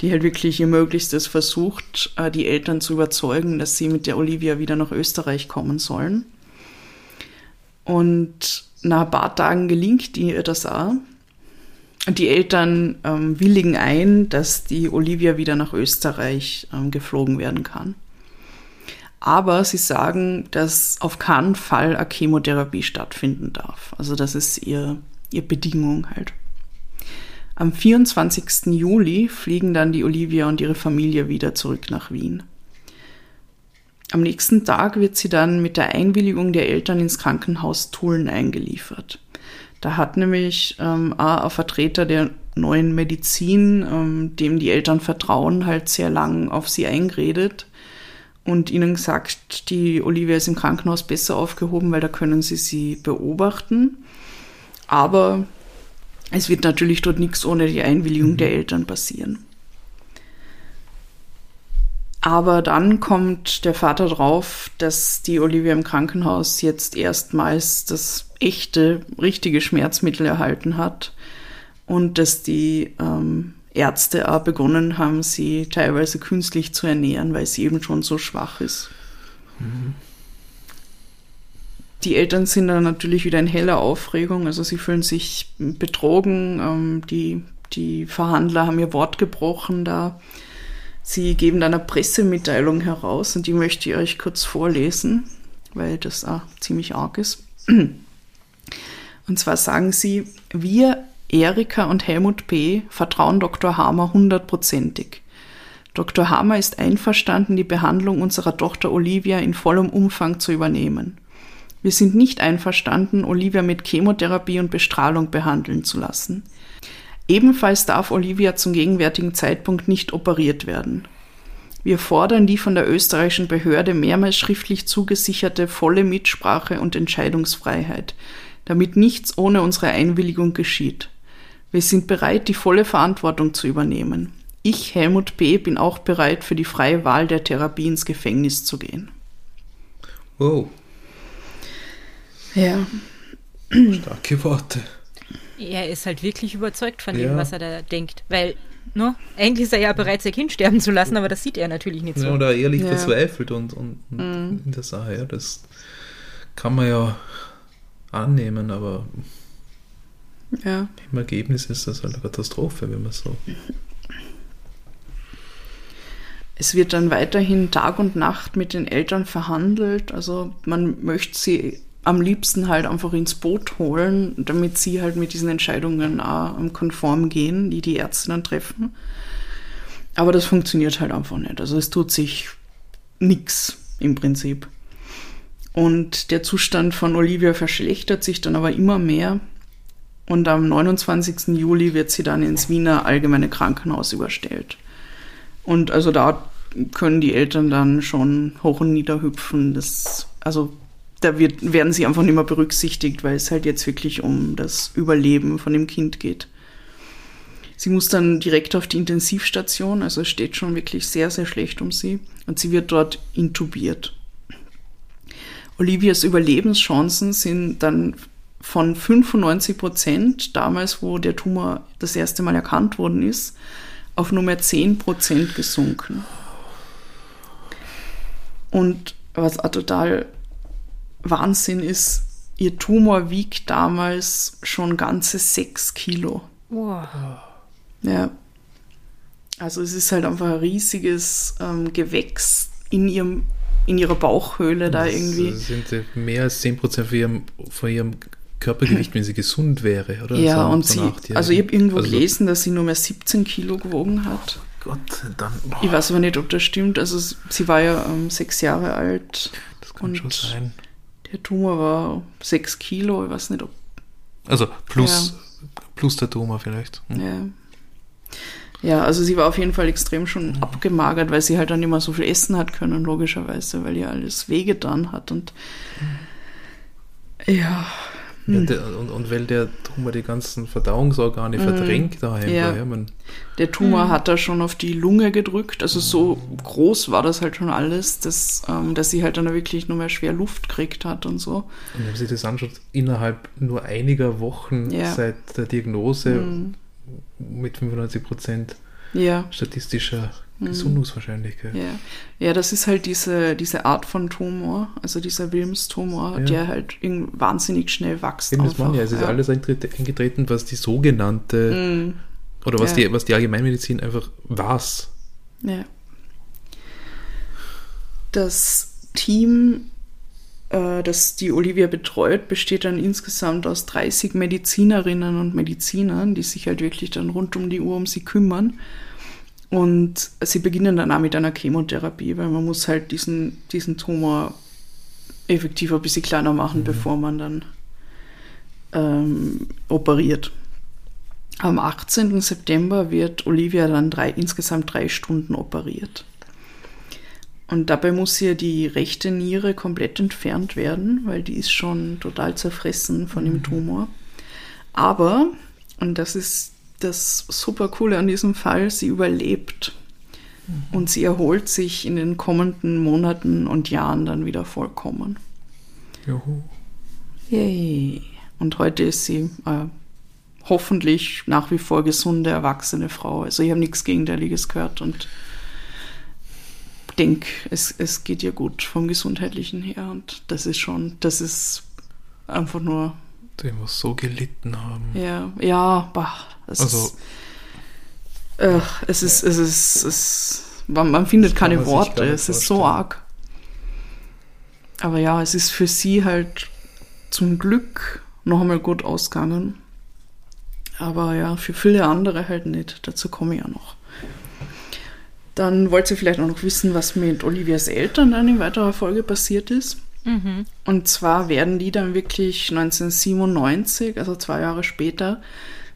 Speaker 1: die halt wirklich ihr Möglichstes versucht, äh, die Eltern zu überzeugen, dass sie mit der Olivia wieder nach Österreich kommen sollen. Und nach ein paar Tagen gelingt ihr das auch. Die Eltern ähm, willigen ein, dass die Olivia wieder nach Österreich ähm, geflogen werden kann. Aber sie sagen, dass auf keinen Fall eine Chemotherapie stattfinden darf. Also das ist ihr, ihr Bedingung halt. Am 24. Juli fliegen dann die Olivia und ihre Familie wieder zurück nach Wien. Am nächsten Tag wird sie dann mit der Einwilligung der Eltern ins Krankenhaus Tulln eingeliefert. Da hat nämlich ähm, ein Vertreter der neuen Medizin, ähm, dem die Eltern vertrauen, halt sehr lang auf sie eingeredet und ihnen gesagt, die Olivia ist im Krankenhaus besser aufgehoben, weil da können sie sie beobachten. Aber es wird natürlich dort nichts ohne die Einwilligung mhm. der Eltern passieren. Aber dann kommt der Vater drauf, dass die Olivia im Krankenhaus jetzt erstmals das echte, richtige Schmerzmittel erhalten hat und dass die ähm, Ärzte auch begonnen haben, sie teilweise künstlich zu ernähren, weil sie eben schon so schwach ist. Mhm. Die Eltern sind dann natürlich wieder in heller Aufregung, also sie fühlen sich betrogen. Ähm, die, die Verhandler haben ihr Wort gebrochen da. Sie geben dann eine Pressemitteilung heraus und die möchte ich euch kurz vorlesen, weil das auch ziemlich arg ist. Und zwar sagen sie, wir Erika und Helmut P. vertrauen Dr. Hamer hundertprozentig. Dr. Hamer ist einverstanden, die Behandlung unserer Tochter Olivia in vollem Umfang zu übernehmen. Wir sind nicht einverstanden, Olivia mit Chemotherapie und Bestrahlung behandeln zu lassen. Ebenfalls darf Olivia zum gegenwärtigen Zeitpunkt nicht operiert werden. Wir fordern die von der österreichischen Behörde mehrmals schriftlich zugesicherte volle Mitsprache und Entscheidungsfreiheit, damit nichts ohne unsere Einwilligung geschieht. Wir sind bereit, die volle Verantwortung zu übernehmen. Ich, Helmut B., bin auch bereit, für die freie Wahl der Therapie ins Gefängnis zu gehen.
Speaker 2: Wow.
Speaker 1: Ja.
Speaker 2: Starke Worte.
Speaker 3: Er ist halt wirklich überzeugt von dem, ja. was er da denkt. Weil, ne, eigentlich ist er ja bereit, sein Kind sterben zu lassen, aber das sieht er natürlich nicht so.
Speaker 2: Ja, oder ehrlich ja. verzweifelt und, und, und mhm. in der Sache, ja, das kann man ja annehmen, aber
Speaker 1: ja.
Speaker 2: Im Ergebnis ist das halt eine Katastrophe, wenn man so.
Speaker 1: Es wird dann weiterhin Tag und Nacht mit den Eltern verhandelt. Also man möchte sie am liebsten halt einfach ins Boot holen, damit sie halt mit diesen Entscheidungen auch konform gehen, die die Ärzte dann treffen. Aber das funktioniert halt einfach nicht. Also es tut sich nichts im Prinzip. Und der Zustand von Olivia verschlechtert sich dann aber immer mehr. Und am 29. Juli wird sie dann ins Wiener Allgemeine Krankenhaus überstellt. Und also da können die Eltern dann schon hoch und nieder hüpfen. Das, also da wird, werden sie einfach nicht mehr berücksichtigt, weil es halt jetzt wirklich um das Überleben von dem Kind geht. Sie muss dann direkt auf die Intensivstation, also es steht schon wirklich sehr, sehr schlecht um sie. Und sie wird dort intubiert. Olivias Überlebenschancen sind dann von 95 Prozent, damals wo der Tumor das erste Mal erkannt worden ist, auf nur mehr 10 Prozent gesunken. Und was total Wahnsinn ist, ihr Tumor wiegt damals schon ganze 6 Kilo.
Speaker 3: Wow.
Speaker 1: Ja. Also es ist halt einfach ein riesiges ähm, Gewächs in ihrem in ihrer Bauchhöhle da irgendwie.
Speaker 2: Das sind mehr als 10 Prozent von ihrem, von ihrem Körpergewicht, wenn sie gesund wäre, oder?
Speaker 1: Ja, so, und sie, also ich habe irgendwo also, gelesen, dass sie nur mehr 17 Kilo gewogen hat.
Speaker 2: Gott, dann. Boah.
Speaker 1: Ich weiß aber nicht, ob das stimmt. Also sie war ja ähm, sechs Jahre alt.
Speaker 2: Das kann schon sein.
Speaker 1: Der Tumor war sechs Kilo, ich weiß nicht, ob.
Speaker 2: Also plus, ja. plus der Tumor vielleicht.
Speaker 1: Hm. Ja. Ja, also sie war auf jeden Fall extrem schon mhm. abgemagert, weil sie halt dann immer so viel essen hat können, logischerweise, weil ihr alles wehgetan hat und mhm. ja,
Speaker 2: ja, hm. der, und, und weil der Tumor die ganzen Verdauungsorgane mhm. verdrängt daheim.
Speaker 1: Ja. Daher man der Tumor mhm. hat da schon auf die Lunge gedrückt. Also so groß war das halt schon alles, dass, ähm, dass sie halt dann wirklich nur mehr schwer Luft gekriegt hat und so.
Speaker 2: Und wenn man sich das anschaut, innerhalb nur einiger Wochen ja. seit der Diagnose mhm. mit 95 Prozent
Speaker 1: ja.
Speaker 2: statistischer Gesundungswahrscheinlichkeit.
Speaker 1: Ja. ja, das ist halt diese, diese Art von Tumor, also dieser Wilms-Tumor, ja. der halt wahnsinnig schnell wächst.
Speaker 2: Eben, das man ja, es ist ja. alles eingetreten, was die sogenannte, mm. oder was, die, was die Allgemeinmedizin einfach weiß.
Speaker 1: Ja. Das Team, äh, das die Olivia betreut, besteht dann insgesamt aus 30 Medizinerinnen und Medizinern, die sich halt wirklich dann rund um die Uhr um sie kümmern. Und sie beginnen dann auch mit einer Chemotherapie, weil man muss halt diesen, diesen Tumor effektiv ein bisschen kleiner machen, mhm. bevor man dann ähm, operiert. Am 18. September wird Olivia dann drei, insgesamt drei Stunden operiert. Und dabei muss ihr die rechte Niere komplett entfernt werden, weil die ist schon total zerfressen von dem Tumor. Aber, und das ist das super coole an diesem Fall, sie überlebt. Und sie erholt sich in den kommenden Monaten und Jahren dann wieder vollkommen.
Speaker 2: Juhu.
Speaker 1: Yay. Und heute ist sie äh, hoffentlich nach wie vor gesunde, erwachsene Frau. Also ich habe nichts Gegenteiliges gehört und denke, es, es geht ihr gut vom Gesundheitlichen her. Und das ist schon, das ist einfach nur,
Speaker 2: Die muss so gelitten haben.
Speaker 1: ja, ja, bah, es
Speaker 2: Also-
Speaker 1: ist, äh, es ist, es ist, es, man, man findet keine Worte, es ist so arg. Aber ja, es ist für sie halt zum Glück noch einmal gut ausgegangen. Aber ja, für viele andere halt nicht. Dazu komme ich ja noch. Dann wollt ihr vielleicht auch noch wissen, was mit Olivias Eltern dann in weiterer Folge passiert ist. Und zwar werden die dann wirklich 1997, also zwei Jahre später,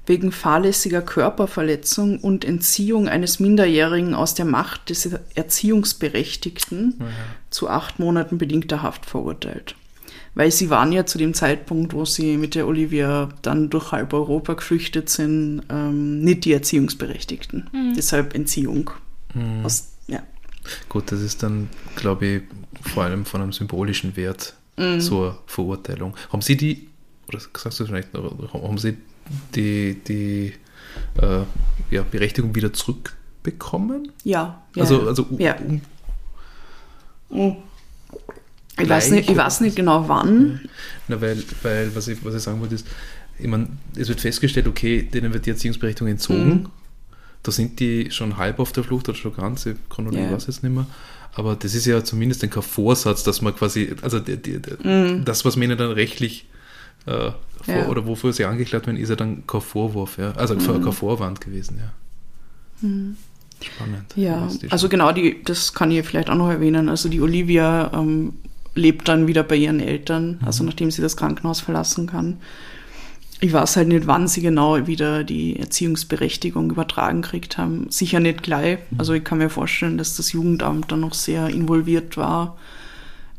Speaker 1: wegen fahrlässiger Körperverletzung und Entziehung eines Minderjährigen aus der Macht des Erziehungsberechtigten zu acht Monaten bedingter Haft verurteilt. Weil sie waren ja zu dem Zeitpunkt, wo sie mit der Olivia dann durch halb Europa geflüchtet sind, ähm, nicht die Erziehungsberechtigten. Deshalb Entziehung. Aus, ja.
Speaker 2: Gut, das ist dann, glaube ich, vor allem von einem symbolischen Wert
Speaker 1: Mhm.
Speaker 2: eine Verurteilung. Haben Sie die, oder sagst du vielleicht, haben Sie die, die äh, ja, Berechtigung wieder zurückbekommen?
Speaker 1: Ja, ja.
Speaker 2: Also, also
Speaker 1: ja.
Speaker 2: um,
Speaker 1: Ich weiß, nicht, ich weiß nicht genau wann.
Speaker 2: Na, weil, weil was, ich, was ich sagen wollte, ist, ich meine, es wird festgestellt, okay, denen wird die Erziehungsberechtigung entzogen.
Speaker 1: Mhm.
Speaker 2: Da sind die schon halb auf der Flucht oder schon ganz, ich kann
Speaker 1: Ja.
Speaker 2: ich weiß jetzt nicht mehr. Aber das ist ja zumindest ein Vorsatz, dass man quasi, also die, die, die, das, was man ihnen dann rechtlich äh, vor.
Speaker 1: Ja.
Speaker 2: oder wofür sie angeklagt werden, ist ja dann kein Vorwurf, ja. Also
Speaker 1: Mhm.
Speaker 2: kein Vorwand gewesen, ja. Spannend.
Speaker 1: Ja, also genau, die, das kann ich vielleicht auch noch erwähnen. Also die Olivia ähm, lebt dann wieder bei ihren Eltern,
Speaker 2: Mhm.
Speaker 1: also nachdem sie das Krankenhaus verlassen kann. Ich weiß halt nicht, wann sie genau wieder die Erziehungsberechtigung übertragen kriegt haben. Sicher nicht gleich. Also ich kann mir vorstellen, dass das Jugendamt dann noch sehr involviert war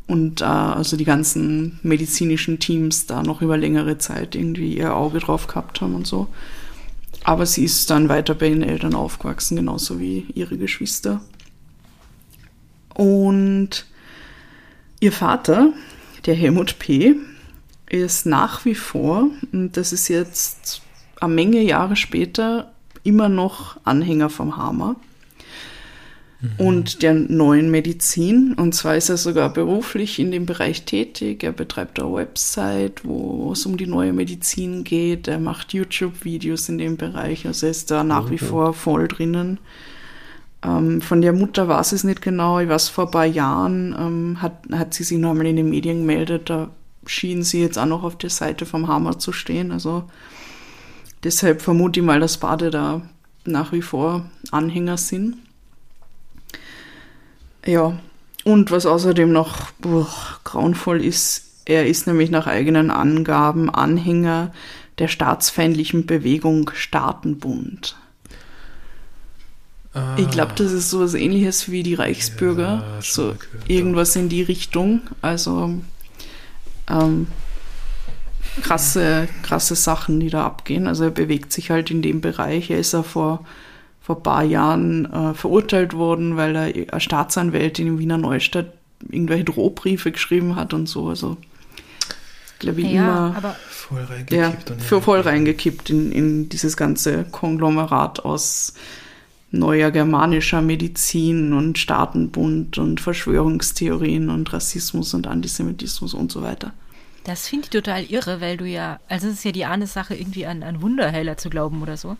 Speaker 1: und äh, also die ganzen medizinischen Teams da noch über längere Zeit irgendwie ihr Auge drauf gehabt haben und so. Aber sie ist dann weiter bei ihren Eltern aufgewachsen, genauso wie ihre Geschwister. Und ihr Vater, der Helmut P., ist nach wie vor, und das ist jetzt eine Menge Jahre später, immer noch Anhänger vom Hammer und der neuen Medizin. Und zwar ist er sogar beruflich in dem Bereich tätig. Er betreibt eine Website, wo es um die neue Medizin geht. Er macht YouTube-Videos in dem Bereich. Also er ist da nach wie
Speaker 2: Oh.
Speaker 1: vor voll drinnen. Ähm, von der Mutter weiß ich es nicht genau. Ich weiß, vor ein paar Jahren ähm, hat, hat sie sich nochmal in den Medien gemeldet. Da schien sie jetzt auch noch auf der Seite vom Hammer zu stehen. Also deshalb vermute ich mal, dass beide da nach wie vor Anhänger sind. Ja, und was außerdem noch boah, grauenvoll ist, er ist nämlich nach eigenen Angaben Anhänger der staatsfeindlichen Bewegung Staatenbund.
Speaker 2: Ah,
Speaker 1: Ich glaube, das ist sowas ähnliches wie die Reichsbürger.
Speaker 2: Ja,
Speaker 1: so irgendwas in die Richtung. Also ähm, krasse, krasse Sachen, die da abgehen. Also er bewegt sich halt in dem Bereich. Er ist ja vor, vor ein paar Jahren äh, verurteilt worden, weil er als Staatsanwältin in Wiener Neustadt irgendwelche Drohbriefe geschrieben hat und so. Also glaube ich
Speaker 3: Ja,
Speaker 1: immer
Speaker 3: aber
Speaker 2: voll
Speaker 1: ja,
Speaker 2: reingekippt. und
Speaker 1: für
Speaker 2: ja.
Speaker 1: voll reingekippt in, in dieses ganze Konglomerat aus neuer germanischer Medizin und Staatenbund und Verschwörungstheorien und Rassismus und Antisemitismus und so weiter.
Speaker 3: das finde ich total irre, weil du ja, also es ist ja die eine Sache, irgendwie an, an Wunderheiler zu glauben oder so.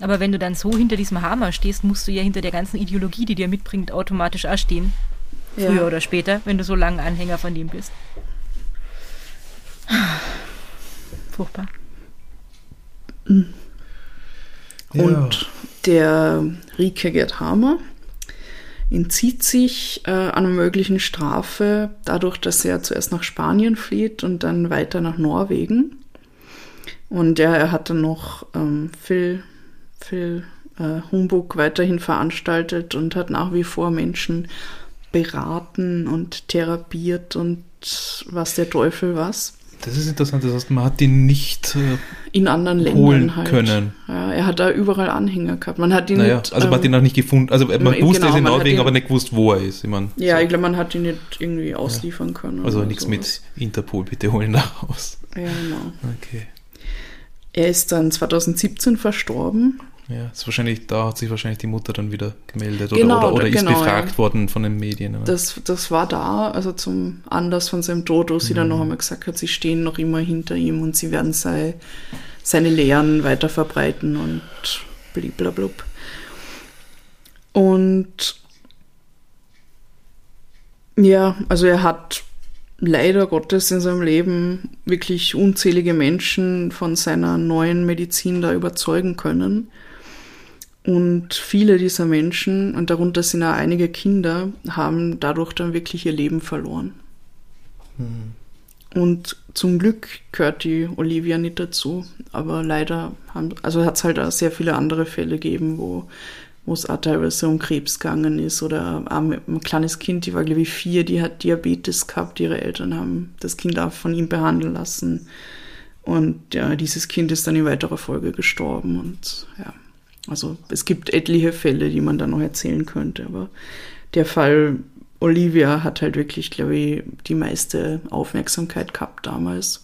Speaker 3: Aber wenn du dann so hinter diesem Hammer stehst, musst du ja hinter der ganzen Ideologie, die dir mitbringt, automatisch auch stehen. Früher
Speaker 1: Ja.
Speaker 3: oder später, wenn du so lange Anhänger von dem bist. Furchtbar.
Speaker 2: Ja.
Speaker 1: Der Rike Gerd Hamer entzieht sich äh, einer möglichen Strafe dadurch, dass er zuerst nach Spanien flieht und dann weiter nach Norwegen. Und ja, er hat dann noch ähm, viel, viel äh, Humbug weiterhin veranstaltet und hat nach wie vor Menschen beraten und therapiert und was der Teufel was.
Speaker 2: Das ist interessant, das heißt, man hat ihn nicht äh,
Speaker 1: In anderen
Speaker 2: holen
Speaker 1: Ländern halt.
Speaker 2: können.
Speaker 1: Ja, er hat da überall Anhänger gehabt. Man hat ihn
Speaker 2: Naja,
Speaker 1: nicht.
Speaker 2: also man hat ihn
Speaker 1: ähm,
Speaker 2: noch nicht gefunden. Also man
Speaker 1: genau,
Speaker 2: wusste es in Norwegen, aber nicht gewusst, wo er ist. Ich mein,
Speaker 1: ja,
Speaker 2: so.
Speaker 1: ich glaube, man hat ihn nicht irgendwie ausliefern können.
Speaker 2: Also nichts
Speaker 1: sowas.
Speaker 2: mit Interpol, bitte holen da raus.
Speaker 1: Ja, genau.
Speaker 2: Okay.
Speaker 1: Er ist dann 2017 verstorben.
Speaker 2: Ja, ist wahrscheinlich, da hat sich wahrscheinlich die Mutter dann wieder gemeldet oder,
Speaker 1: Genau,
Speaker 2: oder, oder ist
Speaker 1: genau,
Speaker 2: befragt
Speaker 1: ja.
Speaker 2: worden von den Medien.
Speaker 1: Das, das war da, also zum Anlass von seinem Tod, wo sie
Speaker 2: Mhm.
Speaker 1: dann noch einmal gesagt hat, sie stehen noch immer hinter ihm und sie werden sei, seine Lehren weiter verbreiten und bliblablub. Und ja, also er hat leider Gottes in seinem Leben wirklich unzählige Menschen von seiner neuen Medizin da überzeugen können. Und viele dieser Menschen, und darunter sind auch einige Kinder, haben dadurch dann wirklich ihr Leben verloren. Und zum Glück gehört die Olivia nicht dazu. Aber leider haben, also hat es halt auch sehr viele andere Fälle gegeben, wo wo es auch teilweise um Krebs gegangen ist. Oder ein kleines Kind, die war glaube ich vier, die hat Diabetes gehabt. Ihre Eltern haben das Kind auch von ihm behandeln lassen. Und ja, dieses Kind ist dann in weiterer Folge gestorben. Und ja, also es gibt etliche Fälle, die man da noch erzählen könnte. Aber der Fall Olivia hat halt wirklich, glaube ich, die meiste Aufmerksamkeit gehabt damals.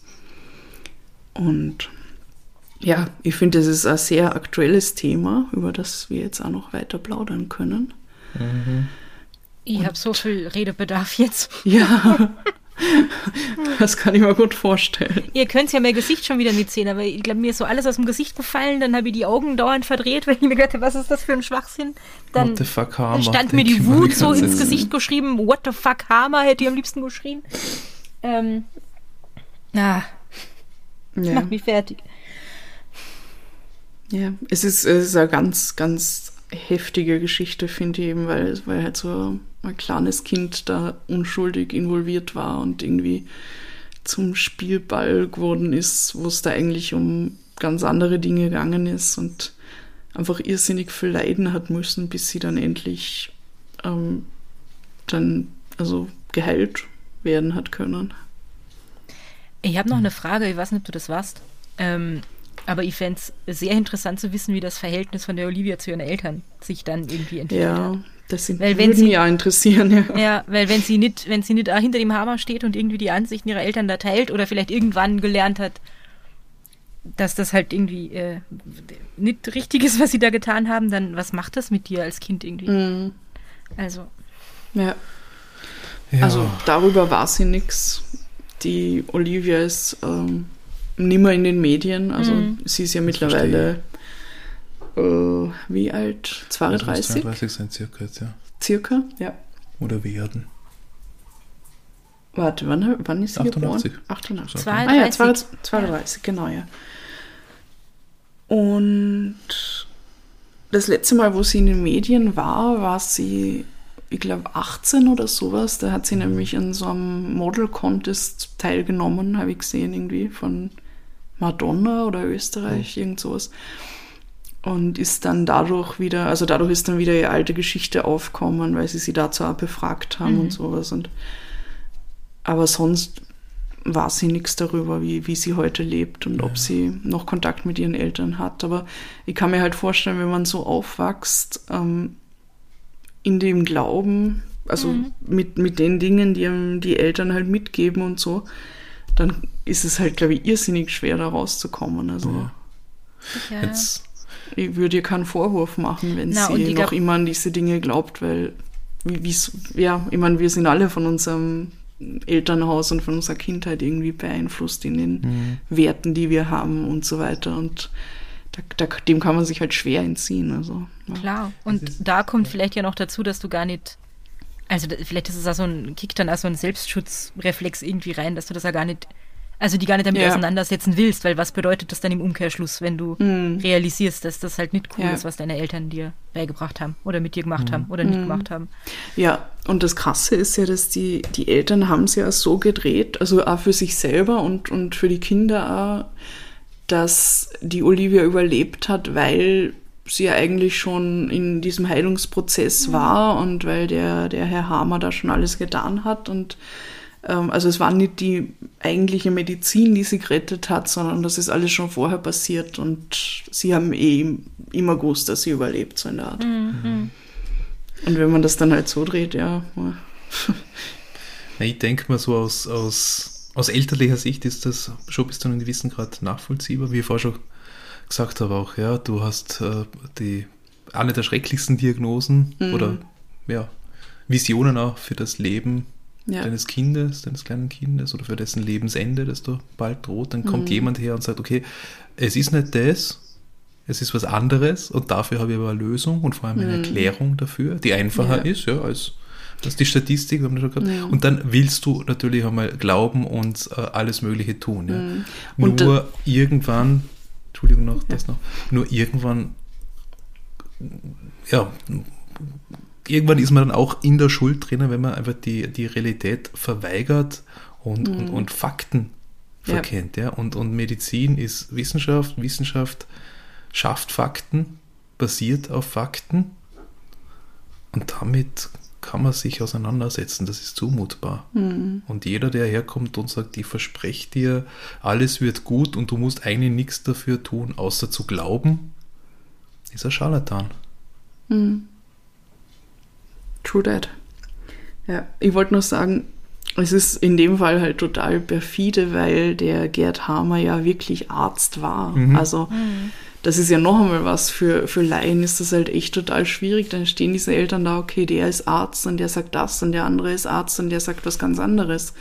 Speaker 1: Und ja, ich finde, das ist ein sehr aktuelles Thema, über das wir jetzt auch noch weiter plaudern können.
Speaker 3: Ich habe so viel Redebedarf jetzt.
Speaker 1: Ja, das kann ich mir gut vorstellen.
Speaker 3: Ihr könnt ja mein Gesicht schon wieder nicht sehen, aber ich glaube, mir ist so alles aus dem Gesicht gefallen. Dann habe ich die Augen dauernd verdreht, weil ich mir gedacht habe, was ist das für ein Schwachsinn? Dann,
Speaker 2: What the fuck,
Speaker 3: stand mir die Wut so ins. Gesicht geschrieben. What the fuck, Hammer, hätte ich am liebsten geschrien. Ähm, ah,
Speaker 1: Ja,
Speaker 3: macht mich fertig.
Speaker 1: ja. Es, ist, es ist eine ganz, ganz heftige Geschichte, finde ich eben, weil, weil halt so ein kleines Kind da unschuldig involviert war und irgendwie zum Spielball geworden ist, wo es da eigentlich um ganz andere Dinge gegangen ist und einfach irrsinnig viel leiden hat müssen, bis sie dann endlich ähm, dann also geheilt werden hat können.
Speaker 3: Ich habe noch eine Frage, ich weiß nicht, ob du das warst. Ähm, aber ich fände es sehr interessant zu wissen, wie das Verhältnis von der Olivia zu ihren Eltern sich dann irgendwie entwickelt hat.
Speaker 1: Das sind,
Speaker 3: Weil wenn
Speaker 1: würde
Speaker 3: sie-
Speaker 1: mich auch interessieren. Ja.
Speaker 3: Ja, weil wenn sie nicht, wenn sie nicht auch hinter dem Hammer steht und irgendwie die Ansichten ihrer Eltern da teilt oder vielleicht irgendwann gelernt hat, dass das halt irgendwie äh, nicht richtig ist, was sie da getan haben, dann was macht das mit dir als Kind irgendwie?
Speaker 1: Mhm.
Speaker 3: Also,
Speaker 1: ja.
Speaker 2: Ja.
Speaker 1: Also darüber war sie nix. Die Olivia ist ähm, nimmer in den Medien. Also
Speaker 3: Mhm.
Speaker 1: sie ist ja mittlerweile äh, wie alt?
Speaker 2: Das muss
Speaker 1: 32?
Speaker 2: 32 sein circa jetzt, ja.
Speaker 1: Circa? Ja.
Speaker 2: Oder werden.
Speaker 1: Warte, wann, wann ist sie
Speaker 2: 88.
Speaker 1: geboren? 88.
Speaker 3: 32.
Speaker 1: Ah ja, 32, 32 genau, ja. Und das letzte Mal, wo sie in den Medien war, war sie, ich glaube, 18 oder sowas. Da hat sie nämlich an so einem Model Contest teilgenommen, habe ich gesehen, irgendwie von Madonna oder Österreich, irgend sowas. Und ist dann dadurch wieder, also dadurch ist dann wieder ihre alte Geschichte aufgekommen, weil sie sie dazu auch befragt haben
Speaker 3: Mhm.
Speaker 1: und sowas. Und aber sonst war sie nichts darüber, wie, wie sie heute lebt und ob sie noch Kontakt mit ihren Eltern hat. Aber ich kann mir halt vorstellen, wenn man so aufwächst, ähm, in dem Glauben, also mit, mit den Dingen, die einem die Eltern halt mitgeben und so, dann ist es halt, glaube ich, irrsinnig schwer, da rauszukommen. Also
Speaker 2: Ja.
Speaker 3: ja.
Speaker 2: Jetzt,
Speaker 1: ich würde ihr keinen Vorwurf machen, wenn
Speaker 3: Na,
Speaker 1: sie noch immer an diese Dinge glaubt, weil, wie, wie's- ja, ich meine, wir sind alle von unserem Elternhaus und von unserer Kindheit irgendwie beeinflusst in den
Speaker 2: Mhm.
Speaker 1: Werten, die wir haben und so weiter. Und da, da, dem kann man sich halt schwer entziehen. Also, ja.
Speaker 3: Klar. Und da kommt vielleicht ja noch dazu, dass du gar nicht, also vielleicht ist es auch so ein, kickt dann auch so ein Selbstschutzreflex irgendwie rein, dass du das ja gar nicht, also die gar nicht damit
Speaker 1: Ja.
Speaker 3: auseinandersetzen willst, weil was bedeutet das dann im Umkehrschluss, wenn du
Speaker 1: Mhm.
Speaker 3: realisierst, dass das halt nicht cool
Speaker 1: Ja.
Speaker 3: ist, was deine Eltern dir beigebracht haben oder mit dir gemacht haben oder nicht
Speaker 1: Mhm.
Speaker 3: gemacht haben.
Speaker 1: Ja, und das Krasse ist ja, dass die, die Eltern haben es ja so gedreht, also auch für sich selber und, und für die Kinder auch, dass die Olivia überlebt hat, weil sie ja eigentlich schon in diesem Heilungsprozess mhm. war und weil der, der Herr Hamer da schon alles getan hat. Und also es war nicht die eigentliche Medizin, die sie gerettet hat, sondern das ist alles schon vorher passiert und sie haben eh immer gewusst, dass sie überlebt, so in der Art. Mhm. Und wenn man das dann halt so dreht, ja.
Speaker 2: ja ich denke mal so aus, aus, aus elterlicher Sicht ist das schon bis zu einem gewissen Grad nachvollziehbar, wie ich vorher schon gesagt habe auch, ja, du hast äh, die eine der schrecklichsten Diagnosen mhm. oder ja, Visionen auch für das Leben ja. deines Kindes, deines kleinen Kindes oder für dessen Lebensende, das da bald droht, dann kommt mhm. jemand her und sagt, okay, es ist nicht das, es ist was anderes und dafür habe ich aber eine Lösung und vor allem eine mhm. Erklärung dafür, die einfacher ja. ist, ja, als das ist die Statistik, haben wir schon gehabt. Ja. Und dann willst du natürlich einmal glauben und äh, alles Mögliche tun. Ja. Mhm. Nur irgendwann Entschuldigung noch, das noch. Nur irgendwann, ja, irgendwann ist man dann auch in der Schuld drinnen, wenn man einfach die, die Realität verweigert und, mhm. und, und, Fakten verkennt. Ja. ja. Und, und Medizin ist Wissenschaft, Wissenschaft schafft Fakten, basiert auf Fakten und damit kann man sich auseinandersetzen, das ist zumutbar. Mhm. Und jeder, der herkommt und sagt, ich verspreche dir, alles wird gut und du musst eigentlich nichts dafür tun, außer zu glauben, ist ein Scharlatan. Mhm.
Speaker 1: True that. Ja, ich wollte nur sagen, es ist in dem Fall halt total perfide, weil der Gerd Hamer ja wirklich Arzt war. Mhm. Also das ist ja noch einmal was für, für Laien, ist das halt echt total schwierig. Dann stehen diese Eltern da, okay, der ist Arzt und der sagt das und der andere ist Arzt und der sagt was ganz anderes.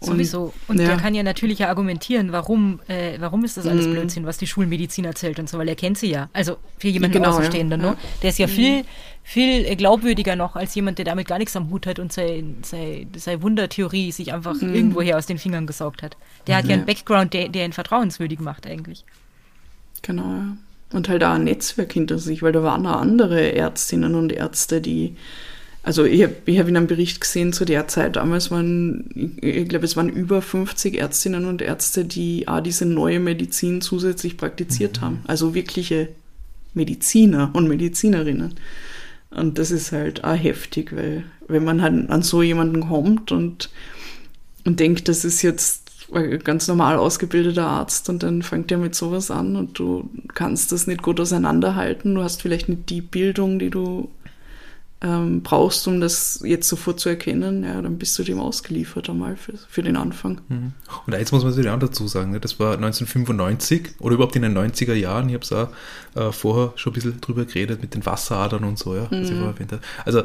Speaker 3: Sowieso. Und ja. der kann ja natürlich ja argumentieren, warum, äh, warum ist das alles mhm. Blödsinn, was die Schulmedizin erzählt und so, weil er kennt sie ja. Also für jemanden genau, Außenstehenden, ja. ne? Der ist ja mhm. viel, viel glaubwürdiger noch als jemand, der damit gar nichts am Hut hat und seine sei, sei Wundertheorie sich einfach mhm. irgendwoher aus den Fingern gesaugt hat. Der hat ja, ja einen Background, der, der ihn vertrauenswürdig macht eigentlich.
Speaker 1: Genau, ja. Und halt auch ein Netzwerk hinter sich, weil da waren auch andere Ärztinnen und Ärzte, die, also ich habe ich hab in einem Bericht gesehen, zu der Zeit damals waren, ich, ich glaube, es waren über 50 Ärztinnen und Ärzte, die auch diese neue Medizin zusätzlich praktiziert mhm. haben. Also wirkliche Mediziner und Medizinerinnen. Und das ist halt auch heftig, weil wenn man halt an so jemanden kommt und, und denkt, das ist jetzt ganz normal ausgebildeter Arzt und dann fängt er mit sowas an und du kannst das nicht gut auseinanderhalten. Du hast vielleicht nicht die Bildung, die du ähm, brauchst, um das jetzt sofort zu erkennen, ja, dann bist du dem ausgeliefert einmal für, für den Anfang.
Speaker 2: Mhm. Und eins muss man sich auch dazu sagen, ne? das war 1995 oder überhaupt in den 90er Jahren, ich habe es auch äh, vorher schon ein bisschen drüber geredet mit den Wasseradern und so, ja, mhm. Also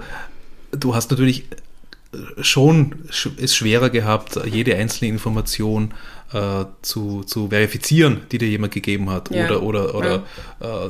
Speaker 2: du hast natürlich schon es schwerer gehabt, jede einzelne Information äh, zu, zu verifizieren, die dir jemand gegeben hat, ja. oder, oder, oder ja. äh,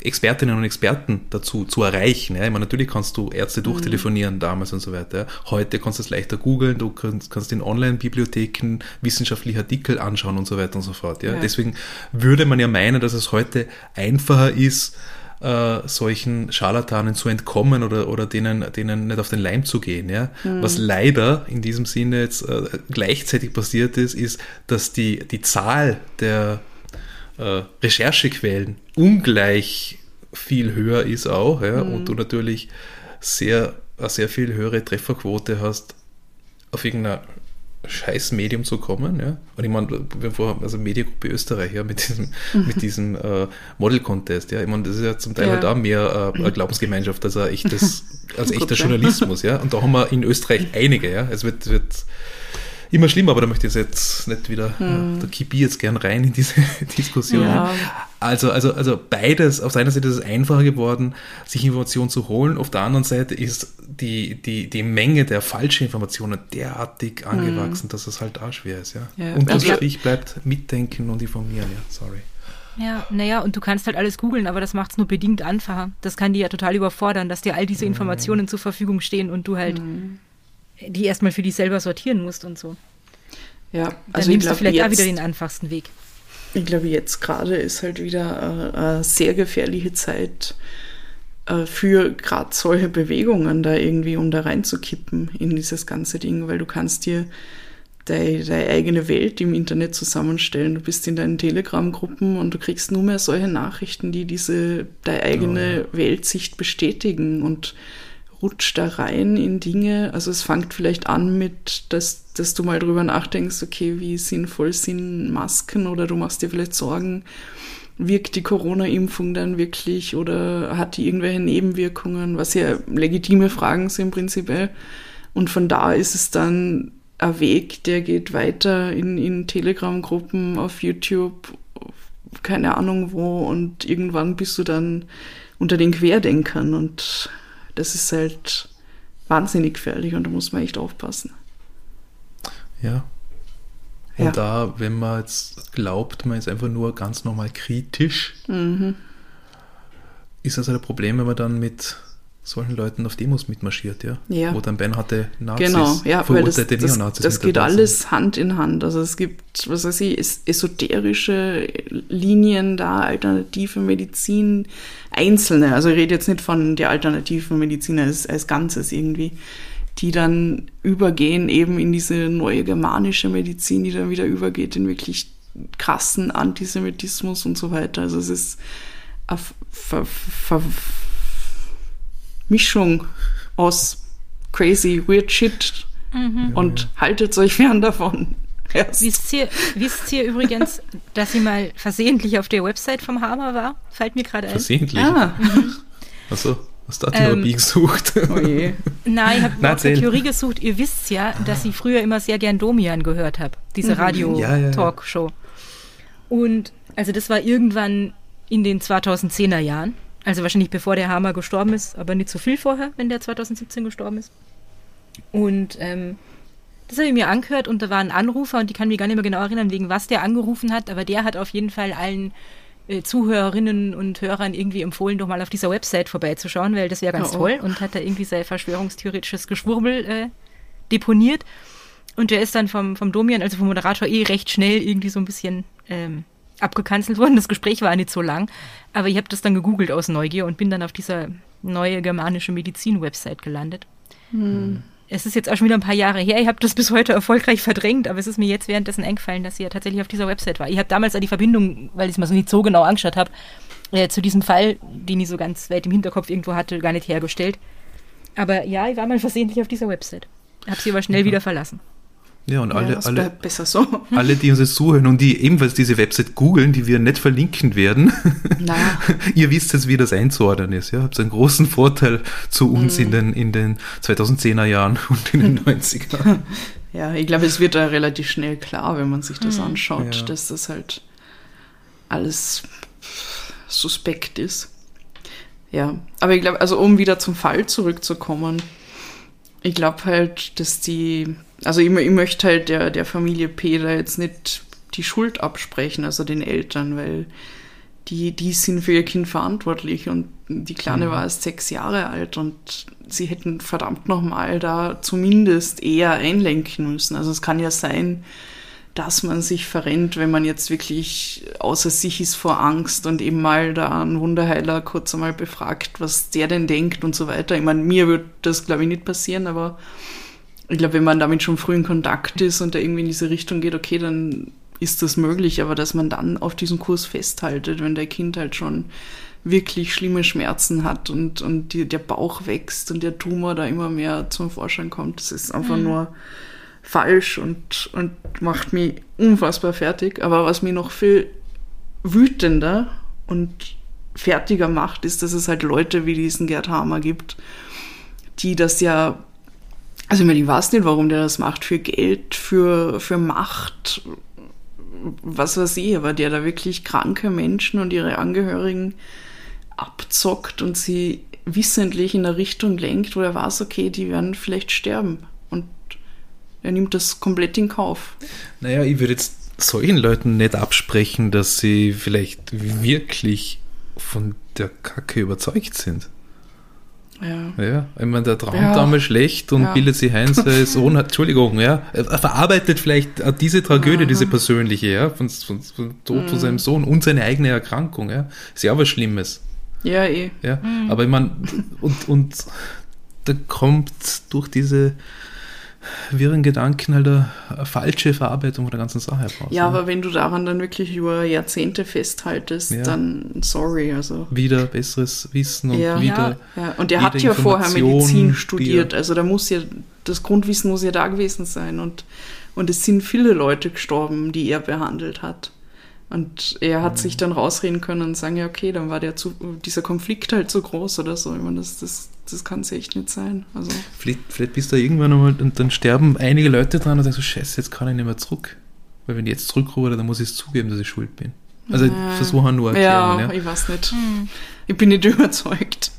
Speaker 2: Expertinnen und Experten dazu zu erreichen. Ja. Ich meine, natürlich kannst du Ärzte mhm. durchtelefonieren mhm. damals und so weiter. Heute kannst du es leichter googeln, du kannst, kannst in Online-Bibliotheken wissenschaftliche Artikel anschauen und so weiter und so fort. Ja. Deswegen würde man ja meinen, dass es heute einfacher ist, äh, solchen Scharlatanen zu entkommen oder, oder denen, denen nicht auf den Leim zu gehen. Ja? Mhm. Was leider in diesem Sinne jetzt äh, gleichzeitig passiert ist, ist, dass die, die Zahl der äh, Recherchequellen ungleich viel höher ist auch ja? Mhm. und du natürlich sehr, eine sehr viel höhere Trefferquote hast auf irgendeiner scheiß Medium zu kommen. Ja? Und ich meine, wir haben vorher, also Mediengruppe Österreich, ja, mit diesem, mit diesem äh, Model-Contest, ja. Ich meine, das ist ja zum Teil ja. halt auch mehr äh, eine Glaubensgemeinschaft als ein echtes, als echter Journalismus, ja. Und da haben wir in Österreich einige, ja. Es wird, wird immer schlimmer, aber da möchte ich jetzt nicht wieder, hm. da kippe ich jetzt gern rein in diese Diskussion. Ja. Also, also, also beides, auf der einen Seite ist es einfacher geworden, sich Informationen zu holen, auf der anderen Seite ist die, die, die Menge der falschen Informationen derartig hm. angewachsen, hm. dass es halt auch schwer ist, ja. ja. Und das Strich bleibt mitdenken und informieren, ja, sorry.
Speaker 3: Ja, naja, und du kannst halt alles googeln, aber das macht es nur bedingt einfacher. Das kann dir ja total überfordern, dass dir all diese hm. Informationen mhm. zur Verfügung stehen und du halt mhm die erstmal für dich selber sortieren musst und so.
Speaker 1: Ja,
Speaker 3: also Dann nimmst glaub, du vielleicht jetzt, auch wieder den einfachsten Weg.
Speaker 1: Ich glaube, jetzt gerade ist halt wieder äh, eine sehr gefährliche Zeit äh, für gerade solche Bewegungen da irgendwie, um da reinzukippen in dieses ganze Ding, weil du kannst dir deine, deine eigene Welt im Internet zusammenstellen. Du bist in deinen Telegram-Gruppen und du kriegst nur mehr solche Nachrichten, die diese deine eigene
Speaker 2: Oh,
Speaker 1: Weltsicht bestätigen und rutscht da rein in Dinge. Also es fängt vielleicht an mit, dass, dass du mal drüber nachdenkst, okay, wie sinnvoll sind Masken oder du machst dir vielleicht Sorgen, wirkt die Corona-Impfung dann wirklich oder hat die irgendwelche Nebenwirkungen, was ja legitime Fragen sind prinzipiell. Und von da ist es dann ein Weg, der geht weiter in, in Telegram-Gruppen, auf YouTube, keine Ahnung wo und irgendwann bist du dann unter den Querdenkern und das ist halt wahnsinnig gefährlich und da muss man echt aufpassen.
Speaker 2: Ja. Und
Speaker 1: Ja.
Speaker 2: da, wenn man jetzt glaubt, man ist einfach nur ganz normal kritisch,
Speaker 1: Mhm.
Speaker 2: ist das halt ein Problem, wenn man dann mit solchen Leuten auf Demos mitmarschiert, ja?
Speaker 1: Ja.
Speaker 2: Wo dann beinharte Nazis,
Speaker 1: Genau, ja, weil das,
Speaker 2: verurteilte
Speaker 1: das,
Speaker 2: Neonazis
Speaker 1: das
Speaker 2: mit
Speaker 1: geht alles Hand in Hand. Also es gibt, was weiß ich, es- esoterische Linien da, alternative Medizin, einzelne, also ich rede jetzt nicht von der alternativen Medizin als, als Ganzes irgendwie, die dann übergehen eben in diese neue germanische Medizin, die dann wieder übergeht in wirklich krassen Antisemitismus und so weiter. Also es ist eine Ver Ver Ver Mischung aus crazy, weird shit und haltet euch fern davon. Erst.
Speaker 3: Wisst ihr, wisst ihr übrigens, dass sie mal versehentlich auf der Website vom Hammer war? Fällt mir gerade ein.
Speaker 2: Versehentlich.
Speaker 1: Ah,
Speaker 2: Also, hast du
Speaker 3: Ähm,
Speaker 2: Therapie gesucht?
Speaker 1: oh je.
Speaker 3: Nein, ich habe
Speaker 2: Na,
Speaker 3: nach der. Theorie gesucht. Ihr wisst ja, dass ich früher immer sehr gern Domian gehört habe. Diese
Speaker 2: Ja, ja, ja.
Speaker 3: Radio-Talkshow. Und also das war irgendwann in den 2010er Jahren. Also wahrscheinlich bevor der Hammer gestorben ist, aber nicht so viel vorher, wenn der 2017 gestorben ist. Und ähm, das habe ich mir angehört und da war ein Anrufer und ich kann mich gar nicht mehr genau erinnern, wegen was der angerufen hat, aber der hat auf jeden Fall allen äh, Zuhörerinnen und Hörern irgendwie empfohlen, doch mal auf dieser Website vorbeizuschauen, weil das wäre ganz
Speaker 1: Oh, oh.
Speaker 3: toll und hat da irgendwie sein verschwörungstheoretisches Geschwurbel äh, deponiert. Und der ist dann vom, vom Domian, also vom Moderator, eh recht schnell irgendwie so ein bisschen ähm, abgekanzelt worden. Das Gespräch war nicht so lang, aber ich habe das dann gegoogelt aus Neugier und bin dann auf dieser neue germanische Medizin-Website gelandet. Es ist jetzt auch schon wieder ein paar Jahre her. Ich habe das bis heute erfolgreich verdrängt, aber es ist mir jetzt währenddessen eingefallen, dass sie ja tatsächlich auf dieser Website war. Ich habe damals die Verbindung, weil ich es mir so nicht so genau angeschaut habe, äh, zu diesem Fall, den ich so ganz weit im Hinterkopf irgendwo hatte, gar nicht hergestellt. Aber ja, ich war mal versehentlich auf dieser Website. Habe sie aber schnell wieder verlassen.
Speaker 2: Ja, und
Speaker 1: Ja,
Speaker 2: alle,
Speaker 1: das
Speaker 2: alle,
Speaker 1: so.
Speaker 2: alle, die uns jetzt zuhören und die ebenfalls diese Website googeln, die wir nicht verlinken werden, ihr wisst jetzt, wie das einzuordnen ist. Ja? Habt einen großen Vorteil zu uns
Speaker 1: Mhm.
Speaker 2: in, den, in den 2010er Jahren und in den 90er.
Speaker 1: ja, ich glaube, es wird da relativ schnell klar, wenn man sich das anschaut,
Speaker 2: Ja.
Speaker 1: dass das halt alles suspekt ist. Ja, aber ich glaube, also um wieder zum Fall zurückzukommen, ich glaube halt, dass die, also ich, ich möchte halt der, der Familie Peter jetzt nicht die Schuld absprechen, also den Eltern, weil die, die sind für ihr Kind verantwortlich und die Kleine war erst sechs Jahre alt und sie hätten verdammt nochmal da zumindest eher einlenken müssen. Also es kann ja sein, dass man sich verrennt, wenn man jetzt wirklich außer sich ist vor Angst und eben mal da einen Wunderheiler kurz einmal befragt, was der denn denkt und so weiter. Ich meine, mir wird das, glaube ich, nicht passieren, aber ich glaube, wenn man damit schon früh in Kontakt ist und da irgendwie in diese Richtung geht, okay, dann ist das möglich, aber dass man dann auf diesen Kurs festhaltet, wenn der Kind halt schon wirklich schlimme Schmerzen hat und, und die, der Bauch wächst und der Tumor da immer mehr zum Vorschein kommt, das ist einfach nur falsch und, und macht mich unfassbar fertig. Aber was mich noch viel wütender und fertiger macht, ist, dass es halt Leute wie diesen Gerd Hamer gibt, die das ja, also ich meine, ich weiß nicht, warum der das macht, für Geld, für, für Macht, was weiß ich, aber der da wirklich kranke Menschen und ihre Angehörigen abzockt und sie wissentlich in eine Richtung lenkt, wo er weiß, okay, die werden vielleicht sterben. Und er nimmt das komplett in Kauf.
Speaker 2: Naja, ich würde jetzt solchen Leuten nicht absprechen, dass sie vielleicht wirklich von der Kacke überzeugt sind.
Speaker 1: Ja.
Speaker 2: Ja, ich meine, der träumt
Speaker 1: Ja.
Speaker 2: einmal schlecht und
Speaker 1: Ja.
Speaker 2: bildet sich ein, sein Sohn hat, Entschuldigung, ja, er verarbeitet vielleicht diese Tragödie, diese persönliche, ja, von, von, von Tod
Speaker 1: Mhm.
Speaker 2: von seinem Sohn und seine eigene Erkrankung, ja, ist ja auch was Schlimmes,
Speaker 1: Ja, eh.
Speaker 2: ja, aber ich meine, und, und da kommt durch diese wirren Gedanken halt eine, eine falsche Verarbeitung von der ganzen Sache brauchst.
Speaker 1: Ja, aber wenn du daran dann wirklich über Jahrzehnte festhaltest,
Speaker 2: Ja.
Speaker 1: dann sorry, also.
Speaker 2: wieder besseres Wissen und
Speaker 1: Ja.
Speaker 2: wieder.
Speaker 1: Ja, und
Speaker 2: jede
Speaker 1: hat ja vorher Medizin
Speaker 2: die
Speaker 1: studiert,
Speaker 2: er-
Speaker 1: also da muss ja, das Grundwissen muss ja da gewesen sein und, und es sind viele Leute gestorben, die er behandelt hat. Und er hat sich dann rausreden können und sagen, ja, okay, dann war der zu, dieser Konflikt halt so groß oder so. Ich meine, das, das, das kann es echt nicht sein. Also,
Speaker 2: Vielleicht, vielleicht bist du irgendwann einmal und dann sterben einige Leute dran und denkst so, scheiße, jetzt kann ich nicht mehr zurück. Weil wenn ich jetzt zurückrufe, dann muss ich es zugeben, dass ich schuld bin. Also
Speaker 1: Ja.
Speaker 2: versuche nur
Speaker 1: ja,
Speaker 2: erklären. Ja,
Speaker 1: ich weiß nicht. Ich bin nicht überzeugt.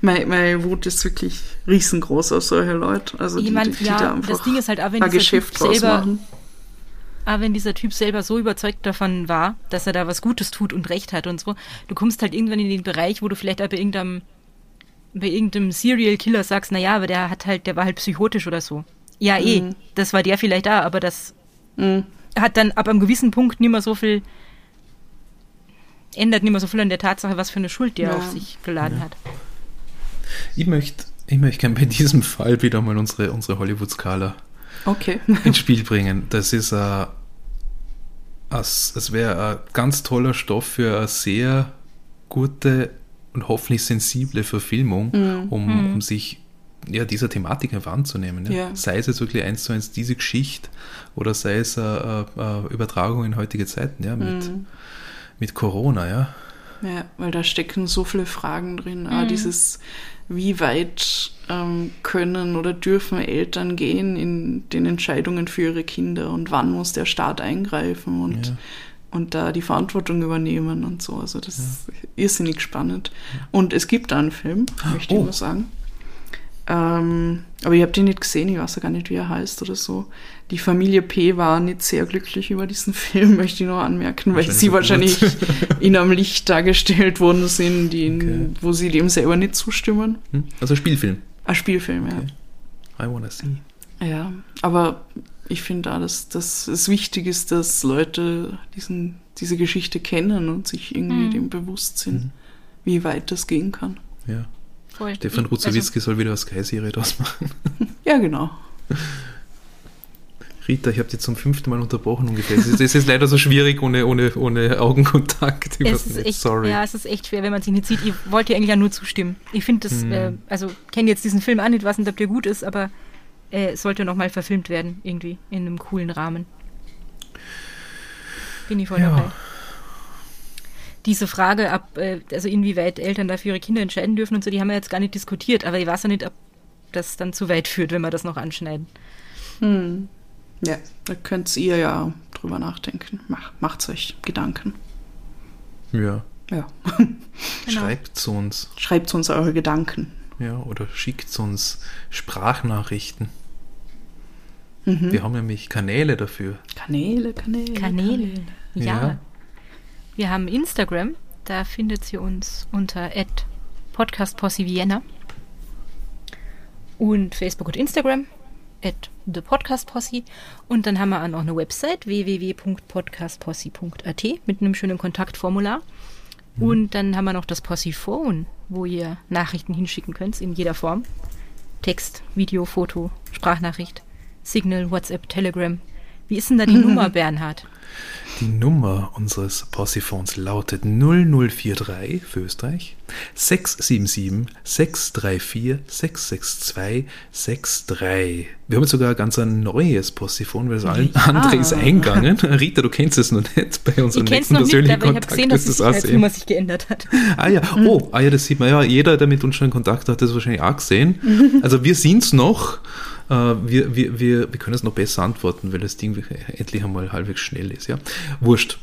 Speaker 1: Meine, meine Wut ist wirklich riesengroß auf solche Leute. Also
Speaker 3: Ich
Speaker 1: die,
Speaker 3: mein,
Speaker 1: die, die
Speaker 3: ja,
Speaker 1: da einfach
Speaker 3: das Ding ist halt auch, wenn
Speaker 1: ein Geschäft draus
Speaker 3: selber-
Speaker 1: machen.
Speaker 3: Aber wenn dieser Typ selber so überzeugt davon war, dass er da was Gutes tut und Recht hat und so, du kommst halt irgendwann in den Bereich, wo du vielleicht auch bei irgendeinem, bei irgendeinem Serial Killer sagst, naja, aber der hat halt, der war halt psychotisch oder so. Ja, eh,
Speaker 1: Mhm.
Speaker 3: das war der vielleicht da, aber das
Speaker 1: Mhm.
Speaker 3: hat dann ab einem gewissen Punkt nicht mehr so viel, ändert nicht mehr so viel an der Tatsache, was für eine Schuld der
Speaker 1: Ja.
Speaker 3: auf sich geladen hat.
Speaker 2: Ich möchte ich möchte gerne bei diesem Fall wieder mal unsere, unsere Hollywood-Skala
Speaker 1: Okay.
Speaker 2: ins Spiel bringen. Das ist ein, es, es wäre ein ganz toller Stoff für eine sehr gute und hoffentlich sensible Verfilmung,
Speaker 1: Mhm.
Speaker 2: um, um sich ja, dieser Thematik einfach anzunehmen. Ja.
Speaker 1: Ja.
Speaker 2: Sei es jetzt wirklich eins zu eins diese Geschichte oder sei es eine, eine Übertragung in heutige Zeiten, ja, mit,
Speaker 1: Mhm.
Speaker 2: mit Corona, ja.
Speaker 1: Ja, weil da stecken so viele Fragen drin. Ah, dieses, wie weit ähm, können oder dürfen Eltern gehen in den Entscheidungen für ihre Kinder und wann muss der Staat eingreifen und,
Speaker 2: Ja.
Speaker 1: und da die Verantwortung übernehmen und so. Also das ist irrsinnig spannend. Und es gibt da einen Film, möchte
Speaker 2: Oh.
Speaker 1: ich nur sagen. Ähm, aber ich habe den nicht gesehen, ich weiß ja gar nicht, wie er heißt oder so. Die Familie P war nicht sehr glücklich über diesen Film, möchte ich nur anmerken, weil sie
Speaker 2: Wahrscheinlich
Speaker 1: in einem Licht dargestellt worden sind, die,
Speaker 2: Okay.
Speaker 1: wo sie dem selber nicht zustimmen.
Speaker 2: Hm? Also Spielfilm.
Speaker 1: Ein Spielfilm,
Speaker 2: Okay. I wanna see.
Speaker 1: ja. Ja, aber ich finde da, dass, dass es wichtig ist, dass Leute diesen, diese Geschichte kennen und sich irgendwie
Speaker 3: Mhm.
Speaker 1: dem bewusst sind, wie weit das gehen kann.
Speaker 2: Ja.
Speaker 3: Voll.
Speaker 2: Stefan Ruzowitzki soll wieder eine Sky-Serie draus machen.
Speaker 1: Ja, genau.
Speaker 2: Rita, ich habe dich zum fünften Mal unterbrochen ungefähr. Es ist, es ist leider so schwierig ohne, ohne, ohne Augenkontakt. Ich
Speaker 3: echt,
Speaker 2: Sorry.
Speaker 3: ja, es ist echt schwer, wenn man sich nicht sieht. Ich wollte ja eigentlich ja nur zustimmen. Ich finde das,
Speaker 2: Hm.
Speaker 3: äh, also kenne jetzt diesen Film an, nicht weiß nicht, ob der gut ist, aber äh, es sollte nochmal verfilmt werden, irgendwie, in einem coolen Rahmen. Bin ich voll
Speaker 2: Ja.
Speaker 3: dabei. Diese Frage, ab, äh, also inwieweit Eltern dafür ihre Kinder entscheiden dürfen und so, die haben wir jetzt gar nicht diskutiert, aber ich weiß ja nicht, ob das dann zu weit führt, wenn wir das noch anschneiden.
Speaker 1: Hm. Ja, da könnt ihr ja drüber nachdenken. Mach, macht's euch Gedanken.
Speaker 2: Ja.
Speaker 1: Ja.
Speaker 3: Genau.
Speaker 2: Schreibt uns.
Speaker 1: Schreibt uns eure Gedanken.
Speaker 2: Ja, oder schickt uns Sprachnachrichten.
Speaker 1: Mhm.
Speaker 2: Wir haben nämlich Kanäle dafür.
Speaker 1: Kanäle, Kanäle.
Speaker 3: Kanäle. Ja.
Speaker 2: Ja.
Speaker 3: Wir haben Instagram, da findet ihr uns unter podcastposse Vienna. Und Facebook und Instagram at thepodcastposse. Und dann haben wir auch noch eine Website www.podcastposse.at mit einem schönen Kontaktformular. Und dann haben wir noch das Possiphone, wo ihr Nachrichten hinschicken könnt in jeder Form. Text, Video, Foto, Sprachnachricht, Signal, WhatsApp, Telegram. Wie ist denn da die Nummer, Bernhard?
Speaker 2: Die Nummer unseres Possiphones lautet 0043 für Österreich 677 634 662 63. Wir haben jetzt sogar ein ganz ein neues Possiphon, weil das
Speaker 3: Ja.
Speaker 2: andere ist eingegangen. Rita, du kennst es noch nicht. Bei unserem
Speaker 3: Ich kenne es
Speaker 2: nächsten
Speaker 3: noch nicht,
Speaker 2: persönlichen
Speaker 3: aber ich habe
Speaker 2: Kontakt
Speaker 3: gesehen, dass die
Speaker 2: es auch sehen.
Speaker 3: Sicherheitsnummer sich geändert hat.
Speaker 2: Ah ja, oh, ah ja, das sieht man ja. Jeder, der mit uns schon in Kontakt hat, hat das wahrscheinlich auch gesehen. Also wir sind's noch. Äh, wir, wir, wir, wir können es noch besser antworten, weil das Ding endlich einmal halbwegs schnell ist. Ja, wurscht.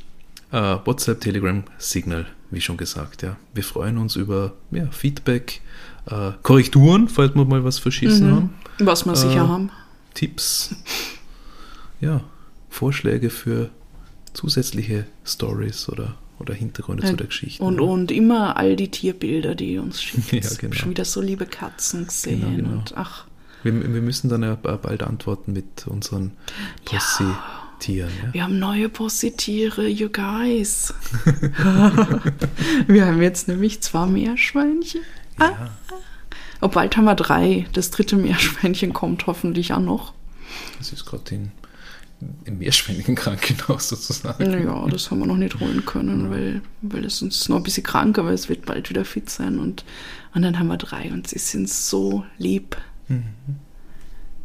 Speaker 2: Äh, WhatsApp, Telegram, Signal, wie schon gesagt. Ja, wir freuen uns über ja, Feedback, äh, Korrekturen, falls wir mal was verschissen haben,
Speaker 1: Was wir sicher haben.
Speaker 2: Tipps, ja, Vorschläge für zusätzliche Stories oder oder Hintergründe zu der Geschichte.
Speaker 1: Und,
Speaker 2: ja.
Speaker 1: und immer all die Tierbilder, die uns schickt.
Speaker 2: Ja, genau.
Speaker 1: Schon wieder so liebe Katzen gesehen.
Speaker 2: Genau, genau.
Speaker 1: Und ach,
Speaker 2: Wir, wir müssen dann ja bald antworten mit unseren Possi-Tieren. Ja.
Speaker 1: wir haben neue Positiere, you guys. wir haben jetzt nämlich zwei Meerschweinchen. Ah.
Speaker 2: Ja.
Speaker 1: Oh, bald haben wir drei. Das dritte Meerschweinchen kommt hoffentlich auch noch.
Speaker 2: Das ist gerade in, im mehrschwelligen Krankenhaus sozusagen.
Speaker 1: Naja, das haben wir noch nicht holen können, weil, weil es uns noch ein bisschen krank, aber es wird bald wieder fit sein. Und, und dann haben wir drei und sie sind so lieb.
Speaker 2: Mhm.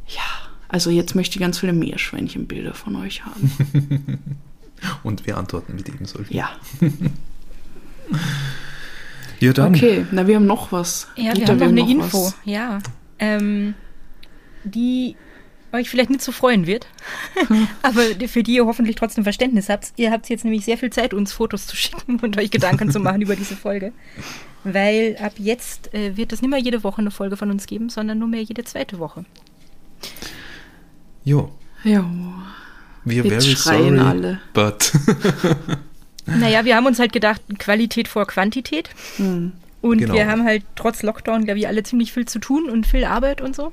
Speaker 1: Ja, also jetzt möchte ich ganz viele Meerschweinchenbilder von euch haben.
Speaker 2: Und wir antworten mit ebenso.
Speaker 1: Ja.
Speaker 2: Ja, dann.
Speaker 1: Okay, na, wir haben noch was.
Speaker 3: Ja,
Speaker 1: Dieter,
Speaker 3: wir haben noch eine Info.
Speaker 1: was.
Speaker 3: Ja. Ähm, die euch vielleicht nicht so freuen wird, aber für die ihr hoffentlich trotzdem Verständnis habt. Ihr habt jetzt nämlich sehr viel Zeit, uns Fotos zu schicken und euch Gedanken zu machen über diese Folge. Weil ab jetzt äh, wird es nicht mehr jede Woche eine Folge von uns geben, sondern nur mehr jede zweite Woche.
Speaker 2: Ja,
Speaker 1: Ja.
Speaker 2: wir very
Speaker 1: schreien
Speaker 2: sorry,
Speaker 1: alle.
Speaker 2: but
Speaker 3: Naja, wir haben uns halt gedacht, Qualität vor Quantität.
Speaker 1: Hm.
Speaker 3: Und
Speaker 2: Genau.
Speaker 3: wir haben halt trotz Lockdown, glaube ich, alle ziemlich viel zu tun und viel Arbeit und so.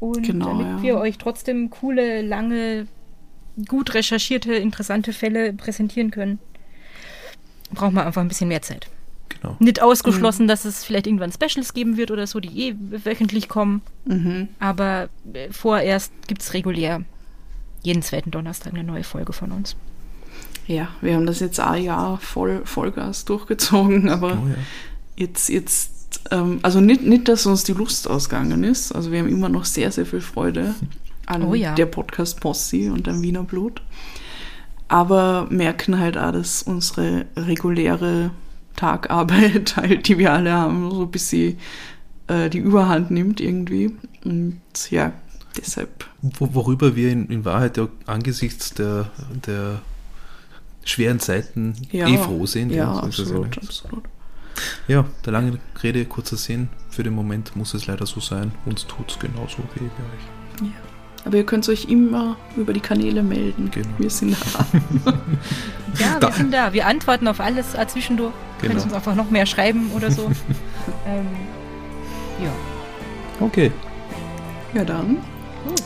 Speaker 3: Und
Speaker 1: Genau,
Speaker 3: damit
Speaker 1: ja.
Speaker 3: wir euch trotzdem coole, lange, gut recherchierte, interessante Fälle präsentieren können, brauchen wir einfach ein bisschen mehr Zeit.
Speaker 2: genau.
Speaker 3: Nicht ausgeschlossen, dass es vielleicht irgendwann Specials geben wird oder so, die eh wöchentlich kommen.
Speaker 1: Mhm.
Speaker 3: Aber äh, vorerst gibt es regulär jeden zweiten Donnerstag eine neue Folge von uns.
Speaker 1: Ja, wir haben das jetzt ein Jahr voll Vollgas durchgezogen, aber
Speaker 2: Oh, ja.
Speaker 1: jetzt, jetzt, ähm, also nicht, nicht, dass uns die Lust ausgegangen ist. Also wir haben immer noch sehr, sehr viel Freude an
Speaker 3: Oh ja.
Speaker 1: der Podcast Posse und am Wiener Blut. Aber merken halt auch, dass unsere reguläre Tagarbeit halt, die wir alle haben, so ein bisschen äh, die Überhand nimmt irgendwie. Und ja, deshalb.
Speaker 2: Wo, worüber wir in, in Wahrheit ja angesichts der, der schweren Zeiten
Speaker 1: Ja,
Speaker 2: eh froh sind.
Speaker 1: Ja,
Speaker 2: so ist es
Speaker 1: absolut,
Speaker 2: ja.
Speaker 1: absolut.
Speaker 2: Ja, der lange Rede, kurzer Sinn. Für den Moment muss es leider so sein. Uns tut es genauso wie bei euch.
Speaker 1: Aber ihr könnt euch immer über die Kanäle melden.
Speaker 2: Genau.
Speaker 1: Wir sind da.
Speaker 3: Ja, wir
Speaker 2: Da-
Speaker 3: sind da. Wir antworten auf alles äh, zwischendurch.
Speaker 2: Genau.
Speaker 3: Könnt uns einfach noch mehr schreiben oder so. ähm, ja.
Speaker 2: Okay.
Speaker 1: Ja, dann.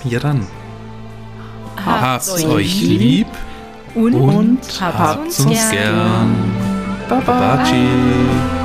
Speaker 2: Ja dann.
Speaker 3: Habt's
Speaker 2: Habt's euch lieb
Speaker 3: Und,
Speaker 2: und
Speaker 3: habt's
Speaker 2: habt's
Speaker 3: uns
Speaker 2: uns
Speaker 3: gern.
Speaker 2: gern.
Speaker 1: Bye bye.